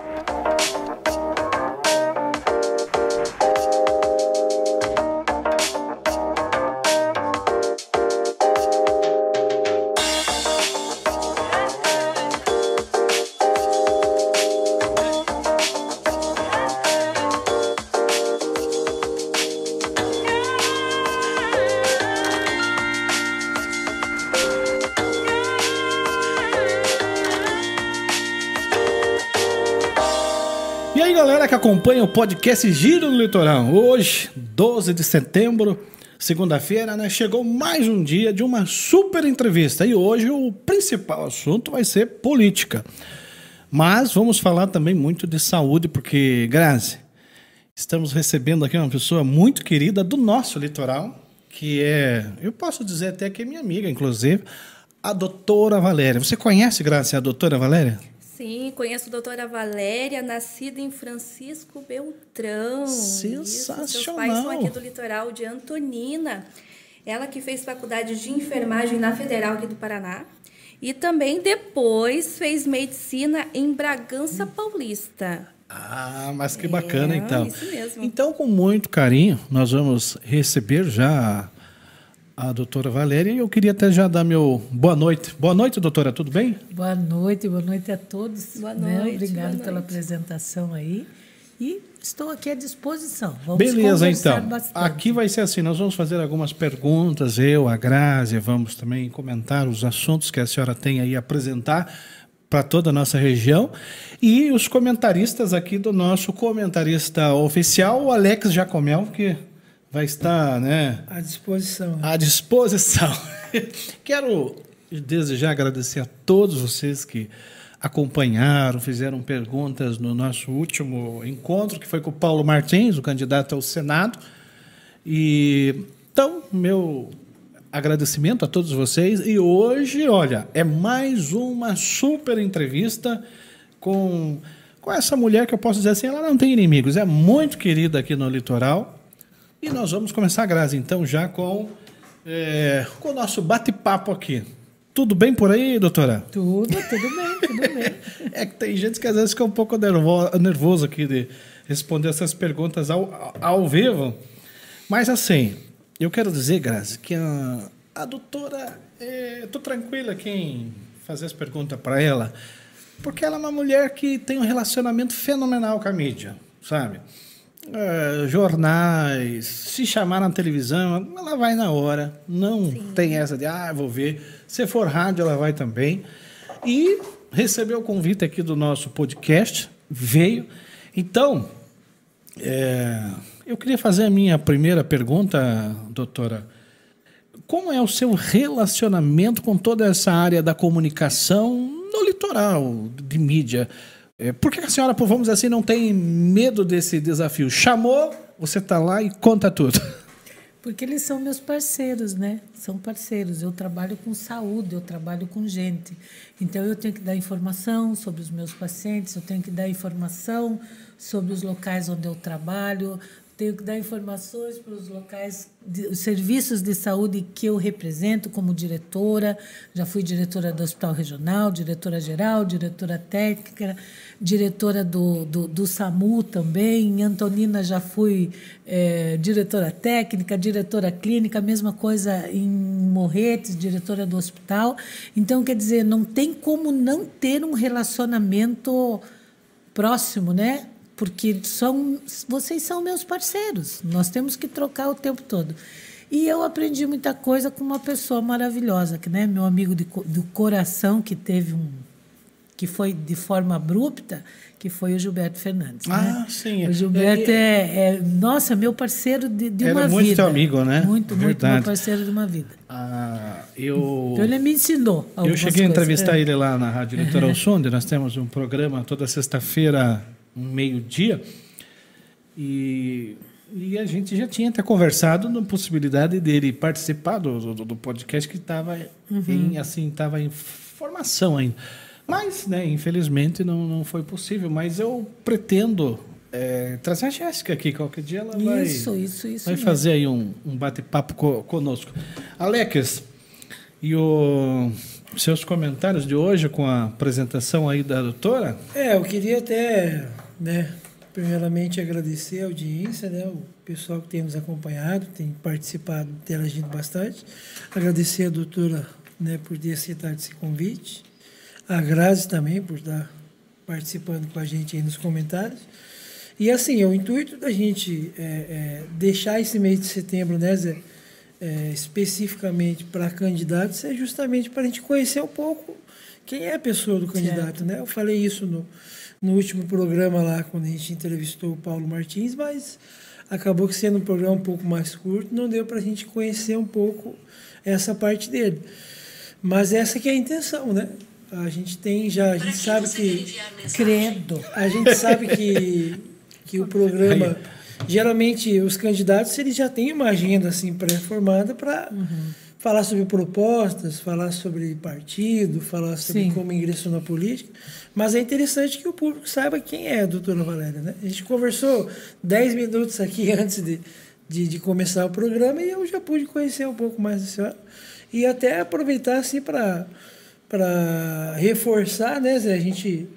E acompanha o podcast Giro do Litoral. Hoje, 12 de setembro, segunda-feira, né? Chegou mais um dia de uma super entrevista. E hoje o principal assunto vai ser política. Mas vamos falar também muito de saúde, porque, Grazi, estamos recebendo aqui uma pessoa muito querida do nosso litoral, que é, eu posso dizer até que é minha amiga, inclusive, a doutora Valéria. Você conhece, Grazi, a doutora Valéria? Sim, conheço a doutora Valéria, nascida em Francisco Beltrão. Sensacional. Isso, seus pais são aqui do litoral de Antonina. Ela que fez faculdade de enfermagem na Federal aqui do Paraná. E também depois fez medicina em Bragança Paulista. Ah, mas que bacana, É, então. isso mesmo. Então, com muito carinho, nós vamos receber já a, doutora Valéria e eu queria até já dar meu boa noite. Boa noite, doutora, tudo bem? Boa noite, boa noite a todos. Boa né? noite, Obrigado boa pela noite. apresentação aí. E estou aqui à disposição. Vamos Beleza, conversar então. bastante. Aqui vai ser assim: nós vamos fazer algumas perguntas, eu, a Grazi, vamos também comentar os assuntos que a senhora tem aí a apresentar para toda a nossa região. E os comentaristas aqui do nosso comentarista oficial, o Alex Jacomel, que vai estar, né? À disposição. à disposição. Quero desde já agradecer a todos vocês que acompanharam, fizeram perguntas no nosso último encontro, que foi com o Paulo Martins, o candidato ao Senado. E então, meu agradecimento a todos vocês. E hoje, olha, é mais uma super entrevista com, com essa mulher que eu posso dizer assim, ela não tem inimigos, é muito querida aqui no litoral. E nós vamos começar, Grazi, então, já com, é, com o nosso bate-papo aqui. Tudo bem por aí, doutora? Tudo, tudo bem, tudo bem. É que tem gente que às vezes fica um pouco nervo- nervoso aqui de responder essas perguntas ao, ao vivo. Mas assim, eu quero dizer, Grazi, que a, a doutora, é, tô tranquila quem fazer as perguntas para ela, porque ela é uma mulher que tem um relacionamento fenomenal com a mídia, sabe? É, jornais, se chamar na televisão, ela vai na hora. Não tem essa de, ah, vou ver. Se for rádio, ela vai também. E recebeu o convite aqui do nosso podcast, veio. Então, é, eu queria fazer a minha primeira pergunta, doutora. Como é o seu relacionamento com toda essa área da comunicação no litoral, de mídia? É, por que a senhora, pô, vamos dizer assim, não tem medo desse desafio? Chamou, você está lá e conta tudo. Porque eles são meus parceiros, né? São parceiros. Eu trabalho com saúde, eu trabalho com gente. Então eu tenho que dar informação sobre os meus pacientes, eu tenho que dar informação sobre os locais onde eu trabalho, tenho que dar informações para os locais, de, os serviços de saúde que eu represento como diretora. Já fui diretora do Hospital Regional, diretora geral, diretora técnica, diretora do, do, do SAMU também. Em Antonina já fui eh, diretora técnica, diretora clínica, mesma coisa em Morretes, diretora do hospital. Então, quer dizer, não tem como não ter um relacionamento próximo, né? Porque são, vocês são meus parceiros. Nós temos que trocar o tempo todo. E eu aprendi muita coisa com uma pessoa maravilhosa, que né, meu amigo de, do coração que teve um que foi de forma abrupta, que foi o Gilberto Fernandes. Ah, né? sim. O Gilberto é, é, nossa, meu parceiro de, de uma muito vida. teu amigo, né? Muito, muito Verdade. meu parceiro de uma vida. Ah, eu... Então ele me ensinou. Eu cheguei a coisas. entrevistar É. ele lá na Rádio Litoral Sul, onde nós temos um programa toda sexta-feira, meio-dia. E, e a gente já tinha até conversado na possibilidade dele participar do, do, do podcast que estava em assim estava em formação ainda. Mas, né, infelizmente não, não foi possível. Mas eu pretendo é, trazer a Jéssica aqui qualquer dia. Ela vai, Isso, isso, isso. vai mesmo. fazer aí um, um bate-papo co- conosco. Alex, e o, seus comentários de hoje com a apresentação aí da doutora? É, eu queria até, né, primeiramente agradecer a audiência, né, o pessoal que tem nos acompanhado, tem participado, interagindo bastante. Agradecer a doutora, né, por ter aceitado esse convite. A Grazi também por estar participando com a gente aí nos comentários. E assim, o intuito da gente é, é, deixar esse mês de setembro, né, Zé, é, especificamente para candidatos, é justamente para a gente conhecer um pouco quem é a pessoa do candidato, certo. né? Eu falei isso no, no último programa lá, quando a gente entrevistou o Paulo Martins, mas acabou que sendo um programa um pouco mais curto, não deu para a gente conhecer um pouco essa parte dele. Mas essa que é a intenção, né? A gente tem já, a gente sabe que credo, a gente sabe que que o programa geralmente os candidatos eles já têm uma agenda assim pré-formada para uhum. Falar sobre propostas, falar sobre partido, falar sobre Sim. como ingressou na política. Mas é interessante que o público saiba quem é a doutora Valéria. Né? A gente conversou 10 minutos aqui antes de, de, de, começar o programa e eu já pude conhecer um pouco mais da senhora. E até aproveitar assim para reforçar, né, Zé? A gente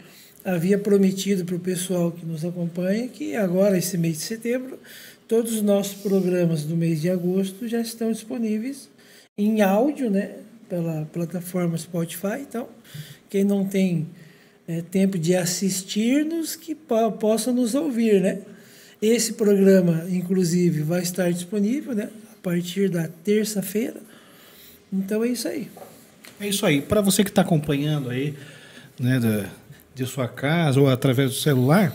havia prometido para o pessoal que nos acompanha que agora, esse mês de setembro, todos os nossos programas do mês de agosto já estão disponíveis em áudio, né? Pela plataforma Spotify. Então, quem não tem é, tempo de assistir-nos, que possa nos ouvir, né? Esse programa, inclusive, vai estar disponível, né? A partir da terça-feira. Então é isso aí. É isso aí. Para você que está acompanhando aí, né, da, de sua casa ou através do celular,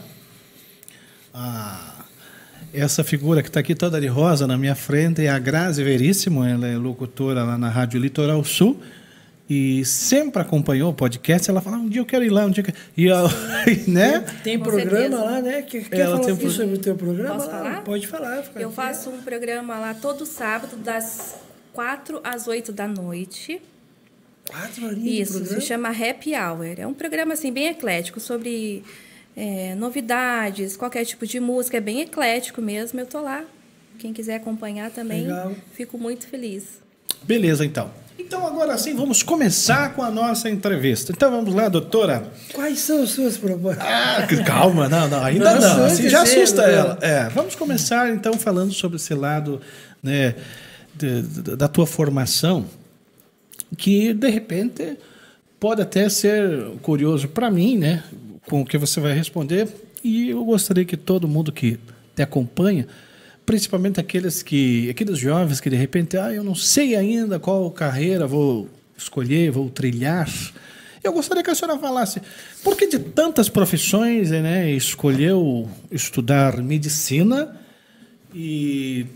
essa figura que está aqui toda de rosa na minha frente é a Grazi Veríssimo, ela é locutora lá na Rádio Litoral Sul e sempre acompanhou o podcast. Ela fala, ah, um dia eu quero ir lá, um dia eu quero... E, eu, né? Tem, tem programa certeza. lá, né? Quer, quer ela falar tem sobre o teu programa? Posso falar? Pode falar. Eu faço um programa lá todo sábado, das 4 às 8 da noite. Quatro horinhas Isso, se chama Happy Hour. É um programa assim bem eclético sobre é, novidades, qualquer tipo de música, é bem eclético mesmo. Eu tô lá. Quem quiser acompanhar também, Legal. fico muito feliz. Beleza, então. Então, agora sim, vamos começar com a nossa entrevista. Então, vamos lá, doutora. Quais são as suas propostas? Ah, calma, não, não, ainda não. não assim, já assusta ela. É, vamos começar, então, falando sobre esse lado né, de, de, da tua formação que de repente pode até ser curioso para mim, né, com o que você vai responder, e eu gostaria que todo mundo que te acompanha, principalmente aqueles que aqueles jovens que de repente, ah, eu não sei ainda qual carreira vou escolher, vou trilhar. Eu gostaria que a senhora falasse, por que de tantas profissões, né, escolheu estudar medicina e,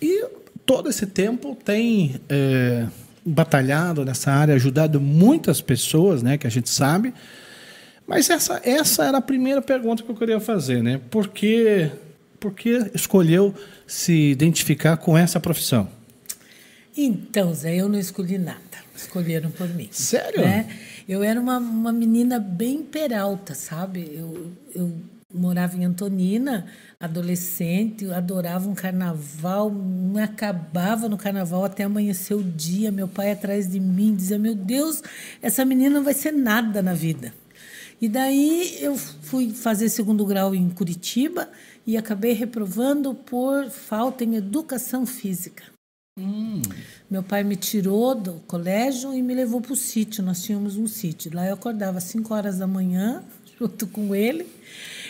e todo esse tempo tem é, batalhado nessa área, ajudado muitas pessoas, né, que a gente sabe. Mas essa, essa era a primeira pergunta que eu queria fazer, né? Por que, por que escolheu se identificar com essa profissão? Então, Zé, eu não escolhi nada. Escolheram por mim. Sério? Né? Eu era uma, uma menina bem peralta, sabe? Eu, eu morava em Antonina, adolescente, eu adorava um carnaval, me acabava no carnaval até amanhecer o dia. Meu pai atrás de mim dizia: Meu Deus, essa menina não vai ser nada na vida. E daí eu fui fazer segundo grau em Curitiba e acabei reprovando por falta em educação física. Hum. Meu pai me tirou do colégio e me levou para o sítio. Nós tínhamos um sítio. Lá eu acordava às 5 horas da manhã, junto com ele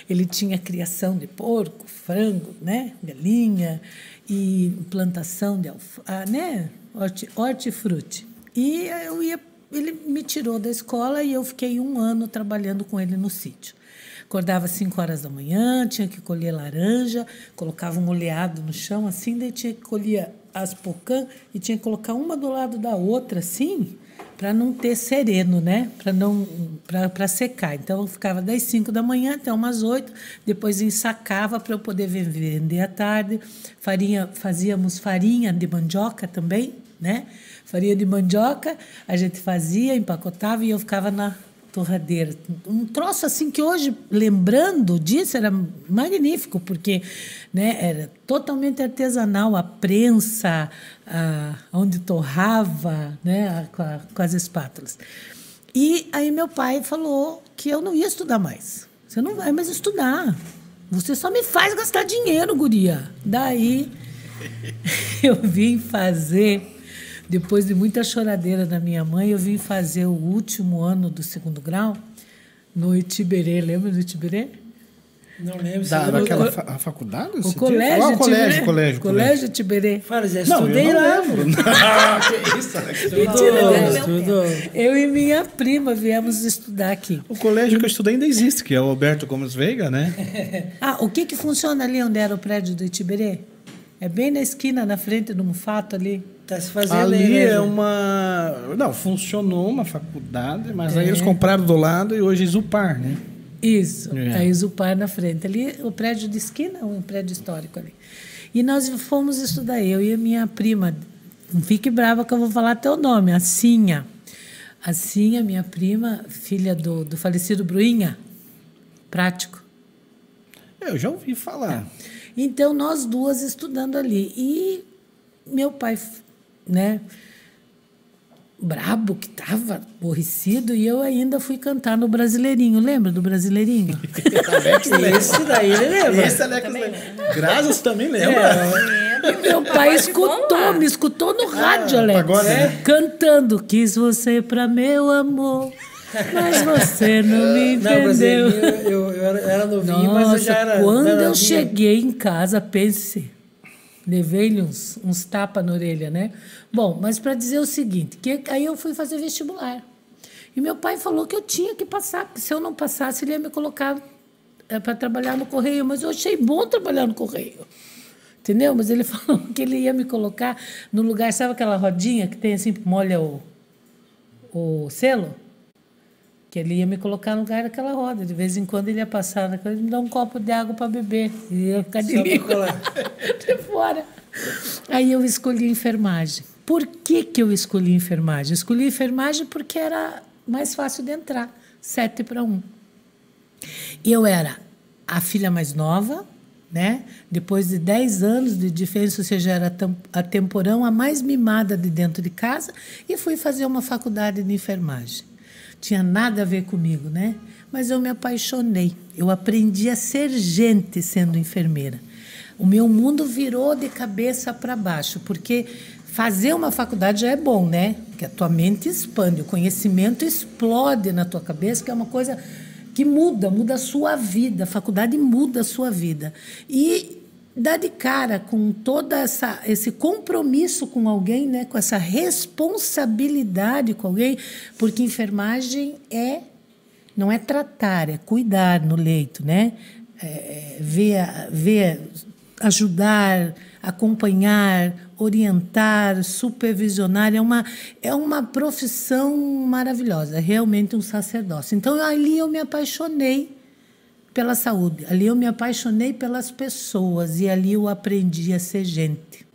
ele tinha criação de porco, frango, né? galinha e plantação de alfa, ah, né? Horti, hortifruti. E eu ia, ele me tirou da escola e eu fiquei um ano trabalhando com ele no sítio. Acordava às 5 horas da manhã, tinha que colher laranja, colocava um oleado no chão assim, daí tinha que colher as pocã e tinha que colocar uma do lado da outra assim, para não ter sereno, né? Para não para secar. Então eu ficava das 5 da manhã até umas 8, depois ensacava para eu poder vender à tarde. Farinha, fazíamos farinha de mandioca também, né? Farinha de mandioca, a gente fazia, empacotava e eu ficava na torradeira. Um troço assim que hoje, lembrando disso, era magnífico, porque né, era totalmente artesanal, a prensa, a, onde torrava né, a, a, com as espátulas. E aí meu pai falou que eu não ia estudar mais. Você não vai mais estudar. Você só me faz gastar dinheiro, guria. Daí eu vim fazer depois de muita choradeira da minha mãe, eu vim fazer o último ano do segundo grau no Itiberê. Lembra do Itiberê? Não lembro. Da, daquela a faculdade? O colégio, ah, o colégio, colégio, colégio Tiberê. Fala, já Não, estudei eu não lá. lembro. que isso? Mentira, Estudou. Eu e minha prima viemos estudar aqui. O colégio que eu estudei ainda existe, que é o Alberto Gomes Veiga, né? Ah, o que que funciona ali onde era o prédio do Itiberê? É bem na esquina, na frente do Mufato ali. Tá se fazendo Ali né, é uma. Não, funcionou uma faculdade, mas aí eles compraram do lado e hoje é Isupar, né? Isso, É. a Isupar na frente. Ali, o prédio de esquina, um prédio histórico ali. E nós fomos estudar, eu e a minha prima. Não fique brava que eu vou falar teu nome, a Cinha. A Cinha, minha prima, filha do, do falecido Bruinha, prático. Eu já ouvi falar. Então, nós duas estudando ali. E meu pai, né, brabo que estava, aborrecido, e eu ainda fui cantar no Brasileirinho. Lembra do Brasileirinho? Esse daí ele lembra. Esse Alex Graças também lembra. Meu pai escutou, me escutou no rádio, Alex. pagode, né? Cantando, quis você pra meu amor, mas você não me Não, mas entendeu. ele- eu, eu era, era novinho, mas eu Nossa, já era. quando era eu novinho. cheguei em casa, pense, levei-lhe uns, uns tapas na orelha, né? Bom, mas para dizer o seguinte, que aí eu fui fazer vestibular. E meu pai falou que eu tinha que passar, se eu não passasse, ele ia me colocar para trabalhar no correio. Mas eu achei bom trabalhar no correio. Entendeu? Mas ele falou que ele ia me colocar no lugar, sabe aquela rodinha que tem assim, molha o, o selo? Que ele ia me colocar no lugar daquela roda. De vez em quando ele ia passar na coisa me dar um copo de água para beber. E ia ficar de de fora. Aí eu escolhi enfermagem. Por que, que eu escolhi enfermagem? Eu escolhi enfermagem porque era mais fácil de entrar. Sete para um. E eu era a filha mais nova, né? Depois de 10 anos de diferença, ou seja, era a temporão a mais mimada de dentro de casa, e fui fazer uma faculdade de enfermagem. Tinha nada a ver comigo, né? Mas eu me apaixonei. Eu aprendi a ser gente sendo enfermeira. O meu mundo virou de cabeça para baixo, porque fazer uma faculdade já é bom, né? Porque a tua mente expande, o conhecimento explode na tua cabeça, que é uma coisa que muda, muda a sua vida. A faculdade muda a sua vida. E dá de cara com toda essa esse compromisso com alguém, né, com essa responsabilidade com alguém, porque enfermagem é não é tratar, é cuidar no leito, né? É, ver, ver, ajudar, acompanhar, orientar, supervisionar é uma é uma profissão maravilhosa, é realmente um sacerdócio. Então ali eu me apaixonei pela saúde. Ali eu me apaixonei pelas pessoas e ali eu aprendi a ser gente.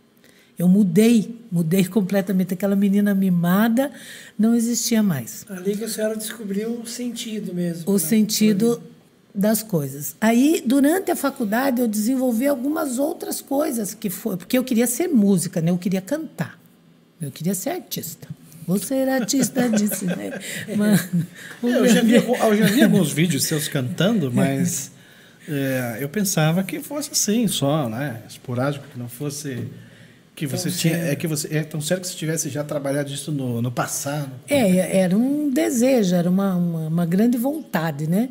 Eu mudei, mudei completamente. Aquela menina mimada não existia mais. Ali que a senhora descobriu o sentido mesmo. O né? sentido das coisas. Aí, durante a faculdade, eu desenvolvi algumas outras coisas que foi porque eu queria ser música, né? Eu queria cantar. Eu queria ser artista. Vou ser artista disso, né? Mano, o Eu já vi, eu já vi alguns vídeos seus cantando, mas é, eu pensava que fosse assim, só, né? Esporádico, que não fosse. Que você tinha. É que você. É tão sério que você tivesse já trabalhado isso no, no passado. É, era um desejo, era uma, uma, uma grande vontade, né?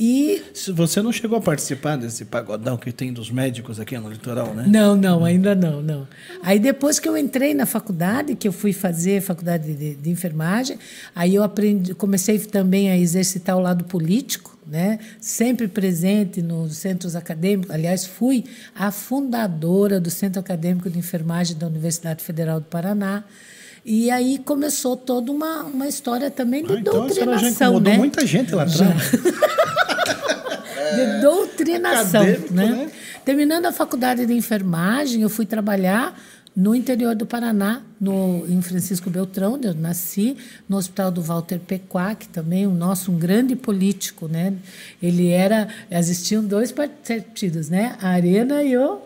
E Você não chegou a participar desse pagodão que tem dos médicos aqui no litoral, né? Não, não, ainda não, não. Aí depois que eu entrei na faculdade, que eu fui fazer faculdade de, de enfermagem, aí eu aprendi, comecei também a exercitar o lado político, né? Sempre presente nos centros acadêmicos. Aliás, fui a fundadora do Centro Acadêmico de Enfermagem da Universidade Federal do Paraná. E aí começou toda uma, uma história também de Ah, então a já doutrinação, incomodou né? muita gente lá atrás. de doutrinação. acadêmico, Né? né? Terminando a faculdade de enfermagem, eu fui trabalhar no interior do Paraná, no, em Francisco Beltrão, onde eu nasci, no Hospital do Walter Pequac, também um nosso um grande político, né? Ele era, existiam dois partidos, né? A Arena e o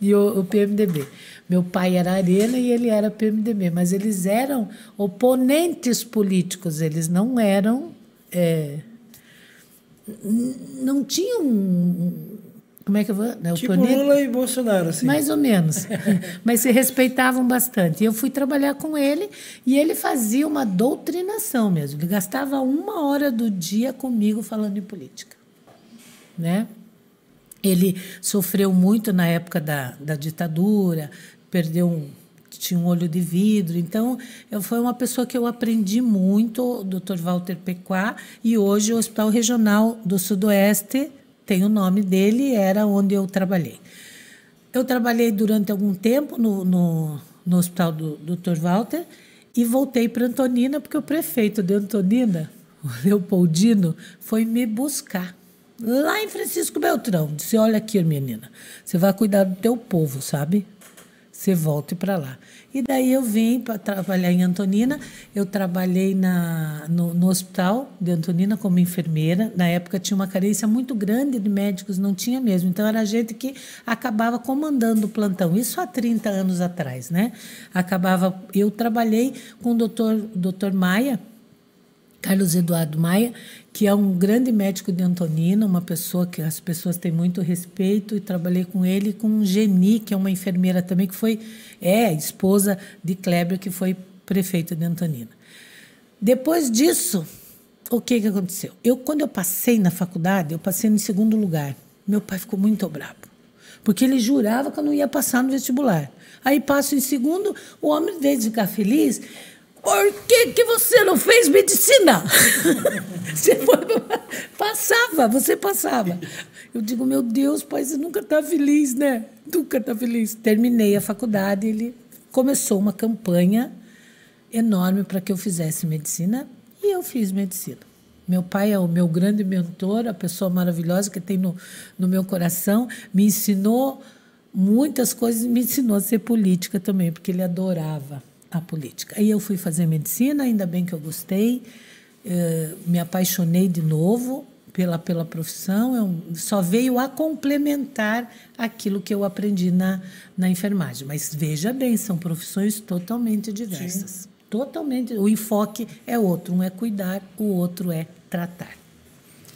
e o, o PMDB. Meu pai era Arena e ele era PMDB, mas eles eram oponentes políticos, eles não eram é, não tinham como é que eu vou? Né, tipo Lula e Bolsonaro, assim. Mais ou menos. Mas se respeitavam bastante. Eu fui trabalhar com ele e ele fazia uma doutrinação mesmo. Ele gastava uma hora do dia comigo falando em política. Né? Ele sofreu muito na época da, da ditadura, perdeu um, tinha um olho de vidro. Então, eu, foi uma pessoa que eu aprendi muito, o Dr. Walter Pequá, e hoje o Hospital Regional do Sudoeste tem o nome dele, era onde eu trabalhei. Eu trabalhei durante algum tempo no, no, no hospital do Dr. Walter e voltei para Antonina, porque o prefeito de Antonina, o Leopoldino, foi me buscar lá em Francisco Beltrão. Disse: Olha aqui, menina, você vai cuidar do teu povo, sabe? Você volte para lá. E daí eu vim para trabalhar em Antonina. Eu trabalhei na, no, no, hospital de Antonina como enfermeira. Na época tinha uma carência muito grande de médicos, não tinha mesmo. Então era gente que acabava comandando o plantão. Isso há 30 anos atrás, né? Acabava. Eu trabalhei com o doutor, doutor Maia, Carlos Eduardo Maia, que é um grande médico de Antonina, uma pessoa que as pessoas têm muito respeito, e trabalhei com ele com Geni, que é uma enfermeira também, que foi é esposa de Kleber, que foi prefeito de Antonina. Depois disso, o que, que aconteceu? Eu, quando eu passei na faculdade, eu passei em segundo lugar. Meu pai ficou muito bravo, porque ele jurava que eu não ia passar no vestibular. Aí passo em segundo, o homem, em vez de ficar feliz, por que, que você não fez medicina? você foi, passava, você passava. Eu digo, meu Deus, pai, você nunca está feliz, né? Nunca está feliz. Terminei a faculdade, ele começou uma campanha enorme para que eu fizesse medicina e eu fiz medicina. Meu pai é o meu grande mentor, a pessoa maravilhosa que tem no, no meu coração, me ensinou muitas coisas, me ensinou a ser política também, porque ele adorava política. Aí eu fui fazer medicina, ainda bem que eu gostei, eh, me apaixonei de novo pela, pela profissão, eu, só veio a complementar aquilo que eu aprendi na, na enfermagem. Mas veja bem, são profissões totalmente diversas. Sim. Totalmente. O enfoque é outro, um é cuidar, o outro é tratar.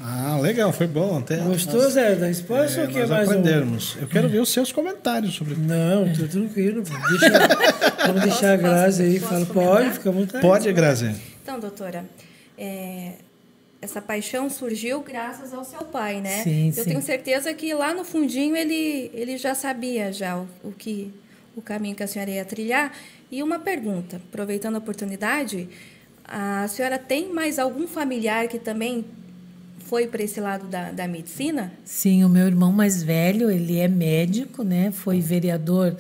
Ah, legal, foi bom. Até Gostou, nós, Zé, da resposta é, ou que mais aprendermos. Um... Eu quero ver os seus comentários sobre Não, tô tranquilo. Deixa, vamos deixar a Grazi aí. Fala, pode, fica à vontade. Pode, Grazi. Então, doutora, é, essa paixão surgiu graças ao seu pai, né? Sim, Eu sim. tenho certeza que lá no fundinho ele, ele já sabia já o, o que o caminho que a senhora ia trilhar. E uma pergunta, aproveitando a oportunidade, a senhora tem mais algum familiar que também foi para esse lado da, da medicina? Sim, o meu irmão mais velho, ele é médico, né? Foi vereador,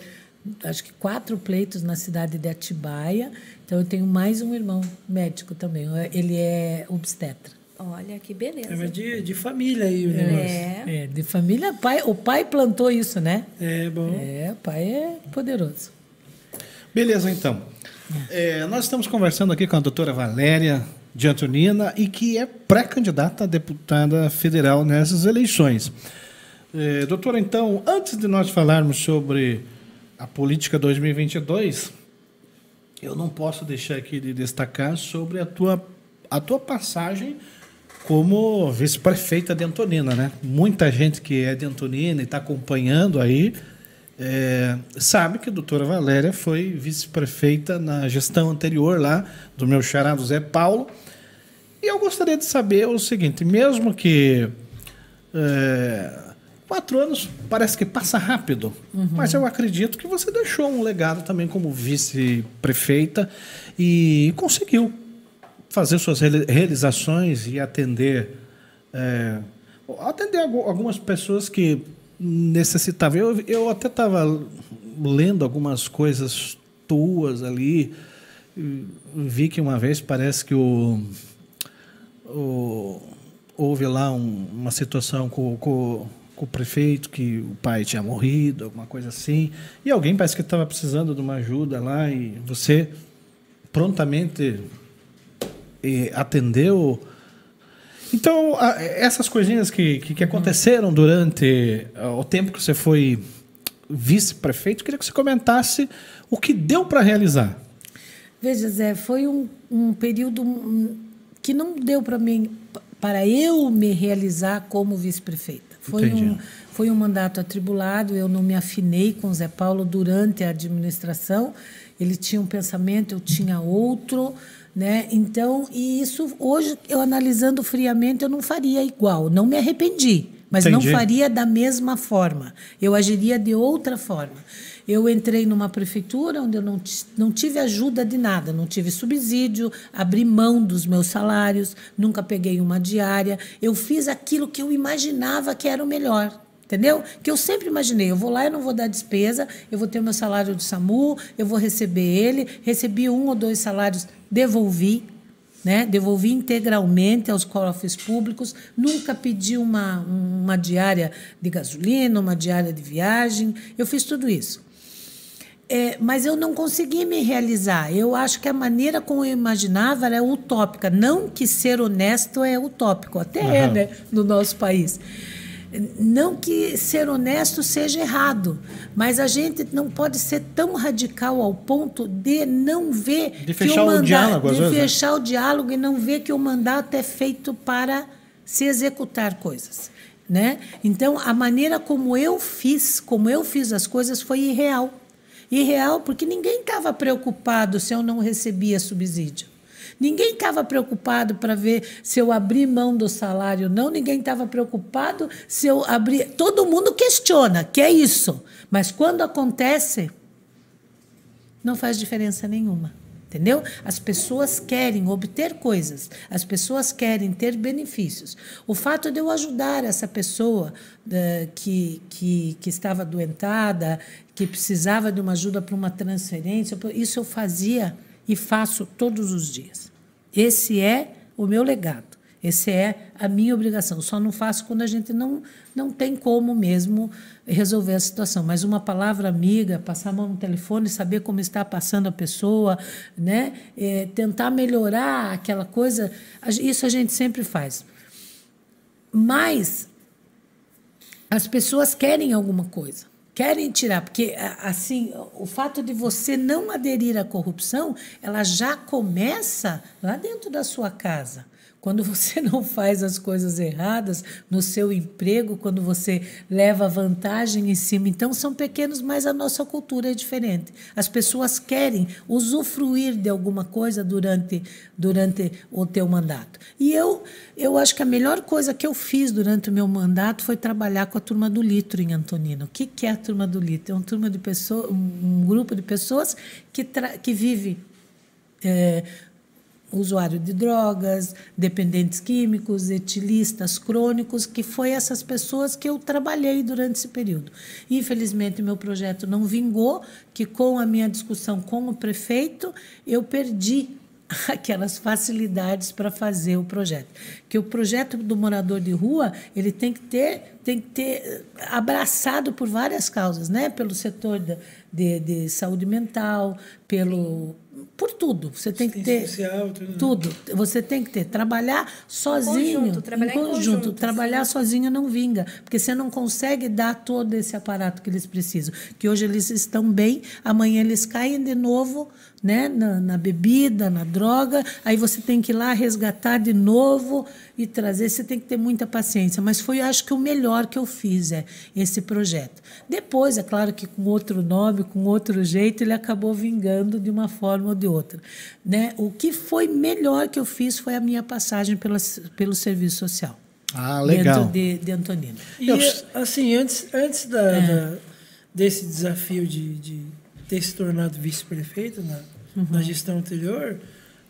acho que quatro pleitos na cidade de Atibaia. Então eu tenho mais um irmão médico também. Ele é obstetra. Olha que beleza. É de, de família aí o negócio. É. é, de família. Pai, o pai plantou isso, né? É, bom. É, o pai é poderoso. Beleza, então. É, nós estamos conversando aqui com a doutora Valéria de Antonina e que é pré-candidata a deputada federal nessas eleições. É, doutora, então, antes de nós falarmos sobre a política 2022, eu não posso deixar aqui de destacar sobre a tua, a tua passagem como vice-prefeita de Antonina, né? Muita gente que é de Antonina e está acompanhando aí é, sabe que a doutora Valéria foi vice-prefeita na gestão anterior lá do meu charado Zé Paulo. E eu gostaria de saber o seguinte: mesmo que é, quatro anos parece que passa rápido, uhum. mas eu acredito que você deixou um legado também como vice-prefeita e conseguiu fazer suas realizações e atender. É, atender algumas pessoas que necessitava. Eu, eu até estava lendo algumas coisas tuas ali. Vi que uma vez parece que o, o houve lá um, uma situação com, com, com o prefeito que o pai tinha morrido, alguma coisa assim. E alguém parece que estava precisando de uma ajuda lá e você prontamente eh, atendeu. Então, essas coisinhas que, que, que aconteceram durante ah, o tempo que você foi vice-prefeito, queria que você comentasse o que deu para realizar. Veja, Zé, foi um, um período hum, que não deu para mim, para eu me realizar como vice-prefeita. Foi Entendi. um, foi um mandato atribulado, eu não me afinei com o Zé Paulo durante a administração. Ele tinha um pensamento, eu tinha outro, né? Então, e isso hoje eu analisando friamente, eu não faria igual, não me arrependi, mas Entendi. não faria da mesma forma. Eu agiria de outra forma. Eu entrei numa prefeitura onde eu não, não tive ajuda de nada, não tive subsídio, abri mão dos meus salários, nunca peguei uma diária. Eu fiz aquilo que eu imaginava que era o melhor. Entendeu? Que eu sempre imaginei, eu vou lá e não vou dar despesa, eu vou ter o meu salário do SAMU, eu vou receber ele, recebi um ou dois salários, devolvi, né? devolvi integralmente aos cofres públicos, nunca pedi uma, uma diária de gasolina, uma diária de viagem, eu fiz tudo isso. É, mas eu não consegui me realizar. Eu acho que a maneira como eu imaginava era utópica. Não que ser honesto é utópico, até é Aham. né, no nosso país. Não que ser honesto seja errado, mas a gente não pode ser tão radical ao ponto de não ver De que fechar o mandato, diálogo, às de vezes, né? fechar o diálogo e não ver que o mandato é feito para se executar coisas, né? Então a maneira como eu fiz, como eu fiz as coisas foi irreal, irreal porque ninguém estava preocupado se eu não recebia subsídio. Ninguém estava preocupado para ver se eu abri mão do salário, não. Ninguém estava preocupado se eu abri. Todo mundo questiona, que é isso. Mas quando acontece, não faz diferença nenhuma. Entendeu? As pessoas querem obter coisas, as pessoas querem ter benefícios. O fato de eu ajudar essa pessoa eh, que, que, que estava adoentada, que precisava de uma ajuda para uma transferência, isso eu fazia e faço todos os dias. Esse é o meu legado. Essa é a minha obrigação. Só não faço quando a gente não, não tem como mesmo resolver a situação. Mas uma palavra amiga, passar a mão no telefone, saber como está passando a pessoa, né? É, tentar melhorar aquela coisa, isso a gente sempre faz. Mas as pessoas querem alguma coisa, querem tirar, porque assim, o fato de você não aderir à corrupção, ela já começa lá dentro da sua casa. Quando você não faz as coisas erradas no seu emprego, quando você leva vantagem em cima. Então, são pequenos, mas a nossa cultura é diferente. As pessoas querem usufruir de alguma coisa durante, durante o teu mandato. E eu, eu acho que a melhor coisa que eu fiz durante o meu mandato foi trabalhar com a turma do litro em Antonina. O que, é a turma do litro? É uma turma de pessoas, um, grupo de pessoas que, que vive. é, usuário de drogas, dependentes químicos, etilistas crônicos, que foi essas pessoas que eu trabalhei durante esse período. Infelizmente, meu projeto não vingou, que com a minha discussão com o prefeito, eu perdi aquelas facilidades para fazer o projeto. Que o projeto do morador de rua, ele tem que ter, tem que ter eh, abraçado por várias causas, né? Pelo setor da, de, de saúde mental, pelo por tudo. Você tem que ter social, tudo, né? tudo. Você tem que ter trabalhar sozinho, conjunto, trabalhar em em conjunto. conjunto, trabalhar sozinho não vinga, porque você não consegue dar todo esse aparato que eles precisam. Que hoje eles estão bem, amanhã eles caem de novo, né, na, na bebida, na droga. Aí você tem que ir lá resgatar de novo e trazer. Você tem que ter muita paciência. Mas foi, acho que o melhor que eu fiz é esse projeto. Depois, é claro que com outro nome, com outro jeito, ele acabou vingando de uma forma ou de outra. Né? O que foi melhor que eu fiz foi a minha passagem pela, pelo serviço social. Ah, legal. Dentro de, de Antonina. E, Eu- assim, antes, antes da, da- desse desafio de, de ter se tornado vice-prefeito na, na gestão anterior,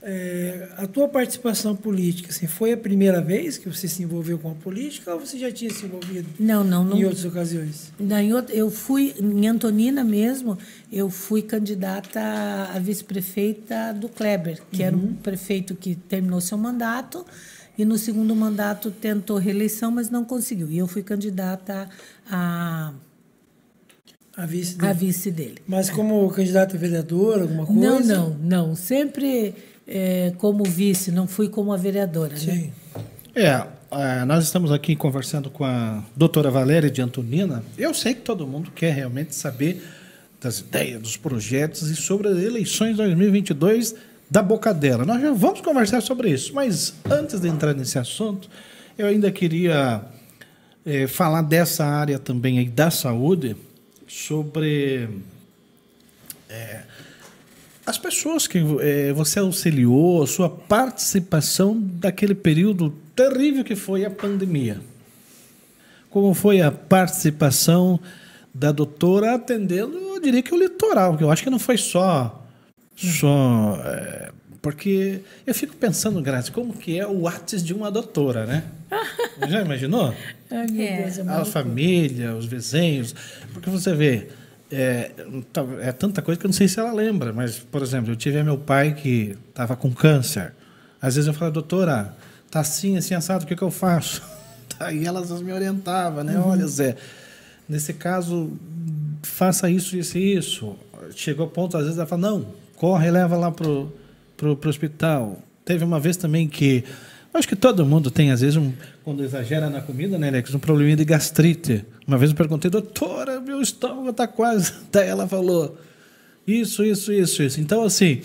é, a tua participação política, assim, foi a primeira vez que você se envolveu com a política ou você já tinha se envolvido Não, não, não. em outras ocasiões? Outra- eu fui, em Antonina mesmo, eu fui candidata a vice-prefeita do Kleber, que era um prefeito que terminou seu mandato e no segundo mandato tentou reeleição, mas não conseguiu. E eu fui candidata a, A vice a dele. vice dele. Mas como candidato a vereador, alguma coisa? Não, não, não. Sempre eh, como vice, não fui como a vereadora. Né? Sim. É, é, nós estamos aqui conversando com a doutora Valéria de Antonina. Eu sei que todo mundo quer realmente saber das ideias, dos projetos e sobre as eleições 2022 da boca dela. Nós já vamos conversar sobre isso, mas antes de entrar nesse assunto, eu ainda queria eh, falar dessa área também aí da saúde, sobre eh, as pessoas que eh, você auxiliou, a sua participação daquele período terrível que foi a pandemia. Como foi a participação da doutora atendendo, eu diria que o litoral, que eu acho que não foi só. só eh, porque eu fico pensando, Grazi, como que é o ates de uma doutora, né? Já imaginou? Ai, É. Deus, é a família, os vizinhos. Porque você vê, é, tá- é tanta coisa que eu não sei se ela lembra, mas, por exemplo, eu tive meu pai que estava com câncer. Às vezes eu falava, doutora, tá assim, assim, assado, o que, que eu faço? Aí elas me orientavam, né? Olha, Zé, nesse caso, faça isso, isso e isso. Chegou ao ponto, às vezes, ela fala, não, corre leva lá pro, pro, pro hospital. Teve uma vez também que Acho que todo mundo tem, às vezes, um, quando exagera na comida, né, Alex, um probleminha de gastrite. Uma vez eu perguntei, doutora, meu estômago está quase. Daí ela falou, isso, isso, isso, isso. Então, assim,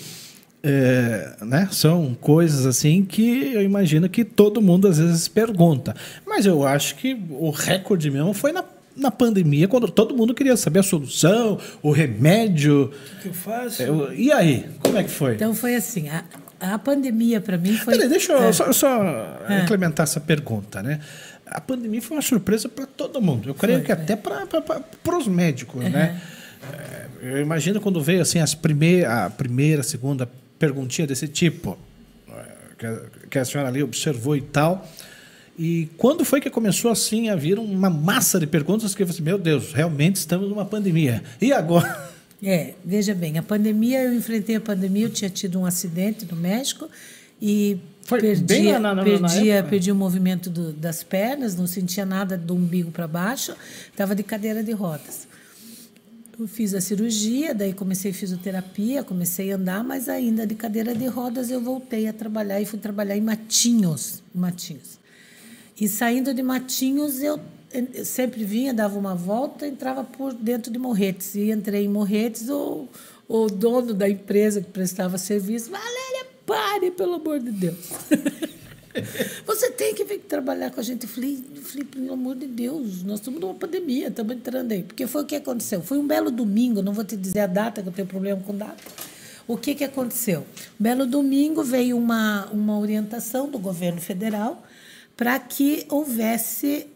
é, né, são coisas assim que eu imagino que todo mundo às vezes pergunta. Mas eu acho que o recorde mesmo foi na, na pandemia, quando todo mundo queria saber a solução, o remédio. O que eu faço? Eu- e aí, como é que foi? Então foi assim, a, a pandemia para mim foi... Peraí, deixa eu É. só, só implementar essa pergunta, né? A pandemia foi uma surpresa para todo mundo. Eu creio Foi, que é. até para os médicos, né? É, Eu imagino quando veio assim as primeir, a primeira, segunda perguntinha desse tipo, é, que a, que a senhora ali observou e tal. E quando foi que começou assim a vir uma massa de perguntas que eu falei, assim, meu Deus, realmente estamos numa pandemia. E agora? É, veja bem, a pandemia, eu enfrentei a pandemia, eu tinha tido um acidente no México e Foi perdi, na- na- na perdi, época? perdi o movimento do- das pernas, não sentia nada do umbigo para baixo, estava de cadeira de rodas. Eu fiz a cirurgia, daí comecei fisioterapia, comecei a andar, mas ainda de cadeira de rodas eu voltei a trabalhar e fui trabalhar em Matinhos, Matinhos. E saindo de Matinhos, eu sempre vinha, dava uma volta, entrava por dentro de Morretes. E entrei em Morretes, o, o dono da empresa que prestava serviço, Valéria, pare, pelo amor de Deus. Você tem que vir trabalhar com a gente. Eu falei, pelo amor de Deus, nós estamos numa pandemia, estamos entrando aí. Porque foi o que aconteceu. Foi um belo domingo, não vou te dizer a data, que eu tenho problema com data. O que, que aconteceu? Um belo domingo veio uma, uma orientação do governo federal para que houvesse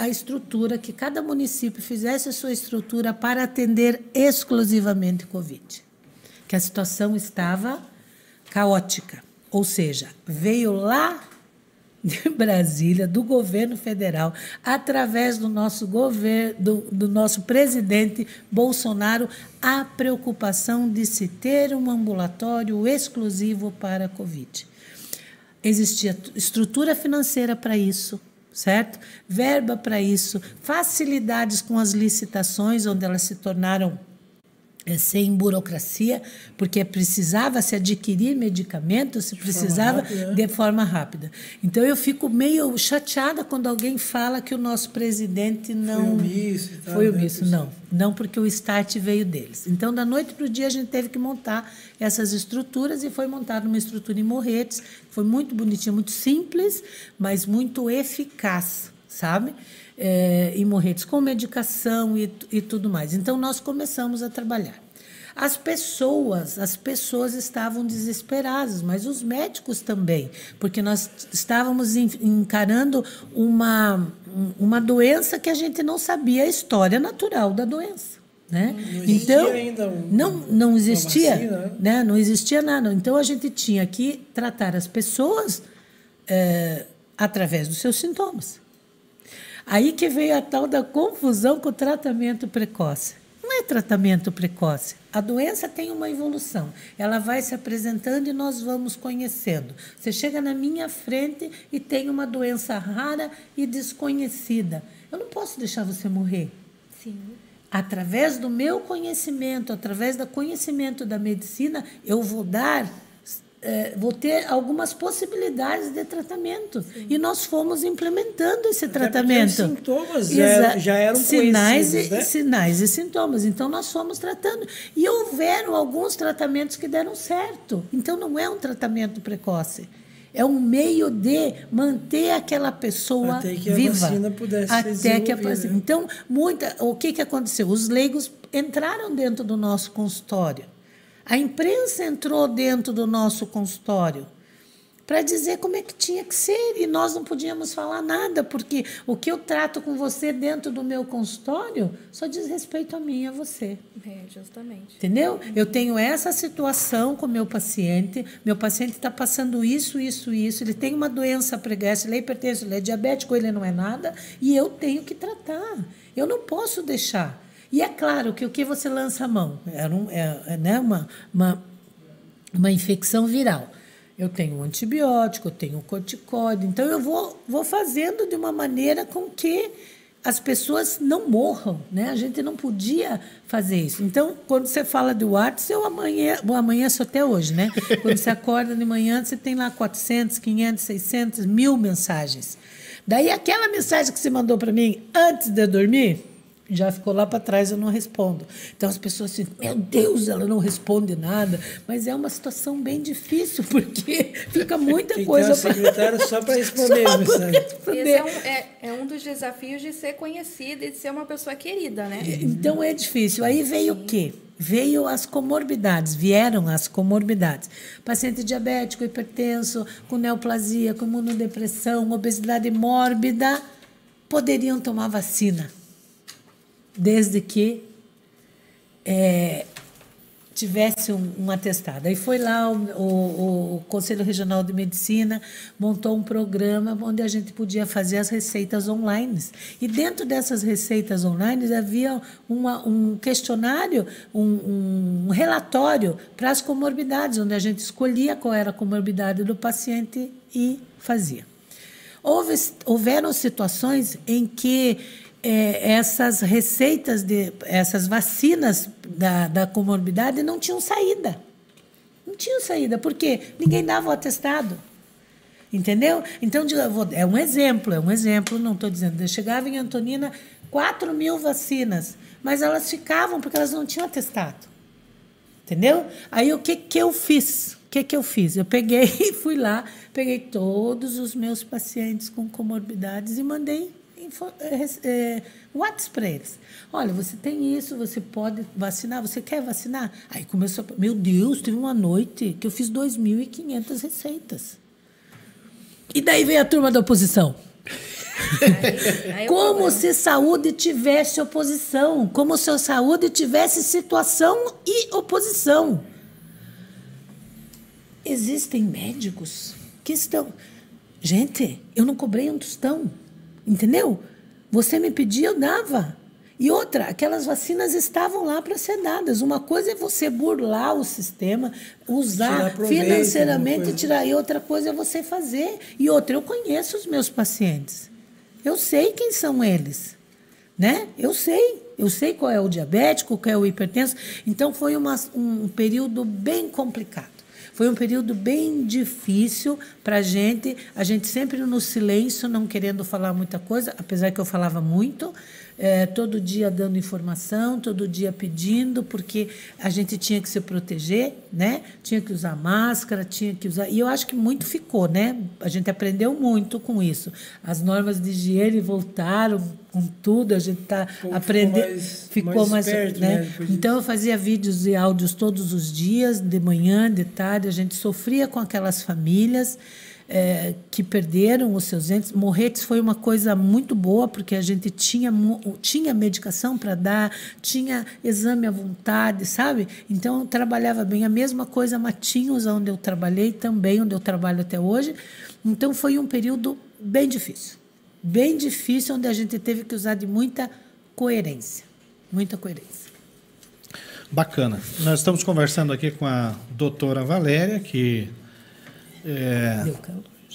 a estrutura, que cada município fizesse a sua estrutura para atender exclusivamente Covid. Que a situação estava caótica. Ou seja, veio lá de Brasília, do governo federal, através do nosso governo, do, do nosso presidente Bolsonaro, a preocupação de se ter um ambulatório exclusivo para a Covid. Existia estrutura financeira para isso, certo? Verba para isso, facilidades com as licitações, onde elas se tornaram sem burocracia, porque precisava se adquirir medicamentos, se precisava rápida, né? de forma rápida. Então eu fico meio chateada quando alguém fala que o nosso presidente não omisso foi né, omisso. pessoal? Não, não porque o start veio deles. Então da noite para o dia a gente teve que montar essas estruturas e foi montada uma estrutura em Morretes, foi muito bonitinha, muito simples, mas muito eficaz, sabe? É, em Morretes, com medicação e, e tudo mais. Então nós começamos a trabalhar. As pessoas, as pessoas estavam desesperadas, mas os médicos também, porque nós estávamos en- encarando uma, uma doença que a gente não sabia a história natural da doença. Né? Não existia então, ainda um- não, não existia, vacina, né? né? Não existia nada. Então a gente tinha que tratar as pessoas eh, através dos seus sintomas. Aí que veio a tal da confusão com o tratamento precoce. Não é tratamento precoce. A doença tem uma evolução. Ela vai se apresentando e nós vamos conhecendo. Você chega na minha frente e tem uma doença rara e desconhecida. Eu não posso deixar você morrer. Sim. Através do meu conhecimento, através do conhecimento da medicina, eu vou dar é, vou ter algumas possibilidades de tratamento. Sim. E nós fomos implementando esse Até tratamento. Os sintomas já, já eram sinais e, né? Sinais e sintomas. Então, nós fomos tratando. E houveram alguns tratamentos que deram certo. Então, não é um tratamento precoce. É um meio de manter aquela pessoa até que viva. A vacina pudesse até que a vacina. Então, muita, o que, que aconteceu? Os leigos entraram dentro do nosso consultório. A imprensa entrou dentro do nosso consultório para dizer como é que tinha que ser e nós não podíamos falar nada, porque o que eu trato com você dentro do meu consultório só diz respeito a mim e a você. É, justamente. Entendeu? Eu tenho essa situação com meu paciente, meu paciente está passando isso, isso, isso, ele tem uma doença pregressa, ele é hipertenso, ele é diabético, ele não é nada, e eu tenho que tratar. Eu não posso deixar. E é claro que o que você lança a mão é, um, é, é né, uma, uma, uma infecção viral. Eu tenho um antibiótico, eu tenho um corticóide, então eu vou, vou fazendo de uma maneira com que as pessoas não morram, né? A gente não podia fazer isso. Então, quando você fala do WhatsApp, eu amanhã, bom, amanheço até hoje, né? Quando você acorda de manhã, você tem lá 400, 500, 600, mil mensagens. Daí, aquela mensagem que você mandou para mim antes de dormir, já ficou lá para trás, eu não respondo. Então as pessoas assim, meu Deus, ela não responde nada. Mas é uma situação bem difícil, porque fica muita Tem coisa para. secretária só para responder só mensagem. Esse é um, é, é um dos desafios de ser conhecida e de ser uma pessoa querida, né? Então é difícil. Aí veio Sim. o quê? Veio as comorbidades, vieram as comorbidades. Paciente diabético, hipertenso, com neoplasia, com imunodepressão, obesidade mórbida, poderiam tomar vacina desde que é, tivesse um, um, atestado. Aí foi lá o, o, o, Conselho Regional de Medicina, montou um programa onde a gente podia fazer as receitas online. E dentro dessas receitas online havia uma, um questionário, um, um relatório para as comorbidades, onde a gente escolhia qual era a comorbidade do paciente e fazia. Houve, houveram situações em que é, essas receitas, de, essas vacinas da, da comorbidade não tinham saída. Não tinham saída, porque ninguém dava o atestado. Entendeu? Então, é um exemplo, é um exemplo, não estou dizendo. Eu chegava em Antonina 4 mil vacinas, mas elas ficavam porque elas não tinham atestado. Entendeu? Aí o que, que eu fiz? O que, que eu fiz? Eu peguei e fui lá, peguei todos os meus pacientes com comorbidades e mandei é, é, WhatsApp para eles. Olha, você tem isso, você pode vacinar, você quer vacinar? Aí começou, meu Deus, teve uma noite que eu fiz 2.500 receitas. E daí veio a turma da oposição. Aí, aí como se saúde tivesse oposição, como se a saúde tivesse situação e oposição. Existem médicos que estão. Gente, eu não cobrei um tostão. Entendeu? Você me pedia, eu dava. E outra, aquelas vacinas estavam lá para ser dadas. Uma coisa é você burlar o sistema, usar financeiramente, tirar. E outra coisa é você fazer. E outra, eu conheço os meus pacientes. Eu sei quem são eles. Né? Eu sei. Eu sei qual é o diabético, qual é o hipertenso. Então foi uma, um período bem complicado. Foi um período bem difícil para a gente, a gente sempre no silêncio, não querendo falar muita coisa, apesar que eu falava muito, é, todo dia dando informação, todo dia pedindo, porque a gente tinha que se proteger, né? Tinha que usar máscara, tinha que usar. E eu acho que muito ficou, né? A gente aprendeu muito com isso. As normas de higiene voltaram com tudo, a gente está aprendendo. Ficou mais, mais perto, né? né? Então eu fazia vídeos e áudios todos os dias, de manhã, de tarde, a gente sofria com aquelas famílias é, que perderam os seus entes. Morretes foi uma coisa muito boa, porque a gente tinha, tinha medicação para dar, tinha exame à vontade, sabe? Então, eu trabalhava bem. A mesma coisa Matinhos, onde eu trabalhei também, onde eu trabalho até hoje. Então, foi um período bem difícil. Bem difícil, onde a gente teve que usar de muita coerência. Muita coerência. Bacana. Nós estamos conversando aqui com a doutora Valéria, que é,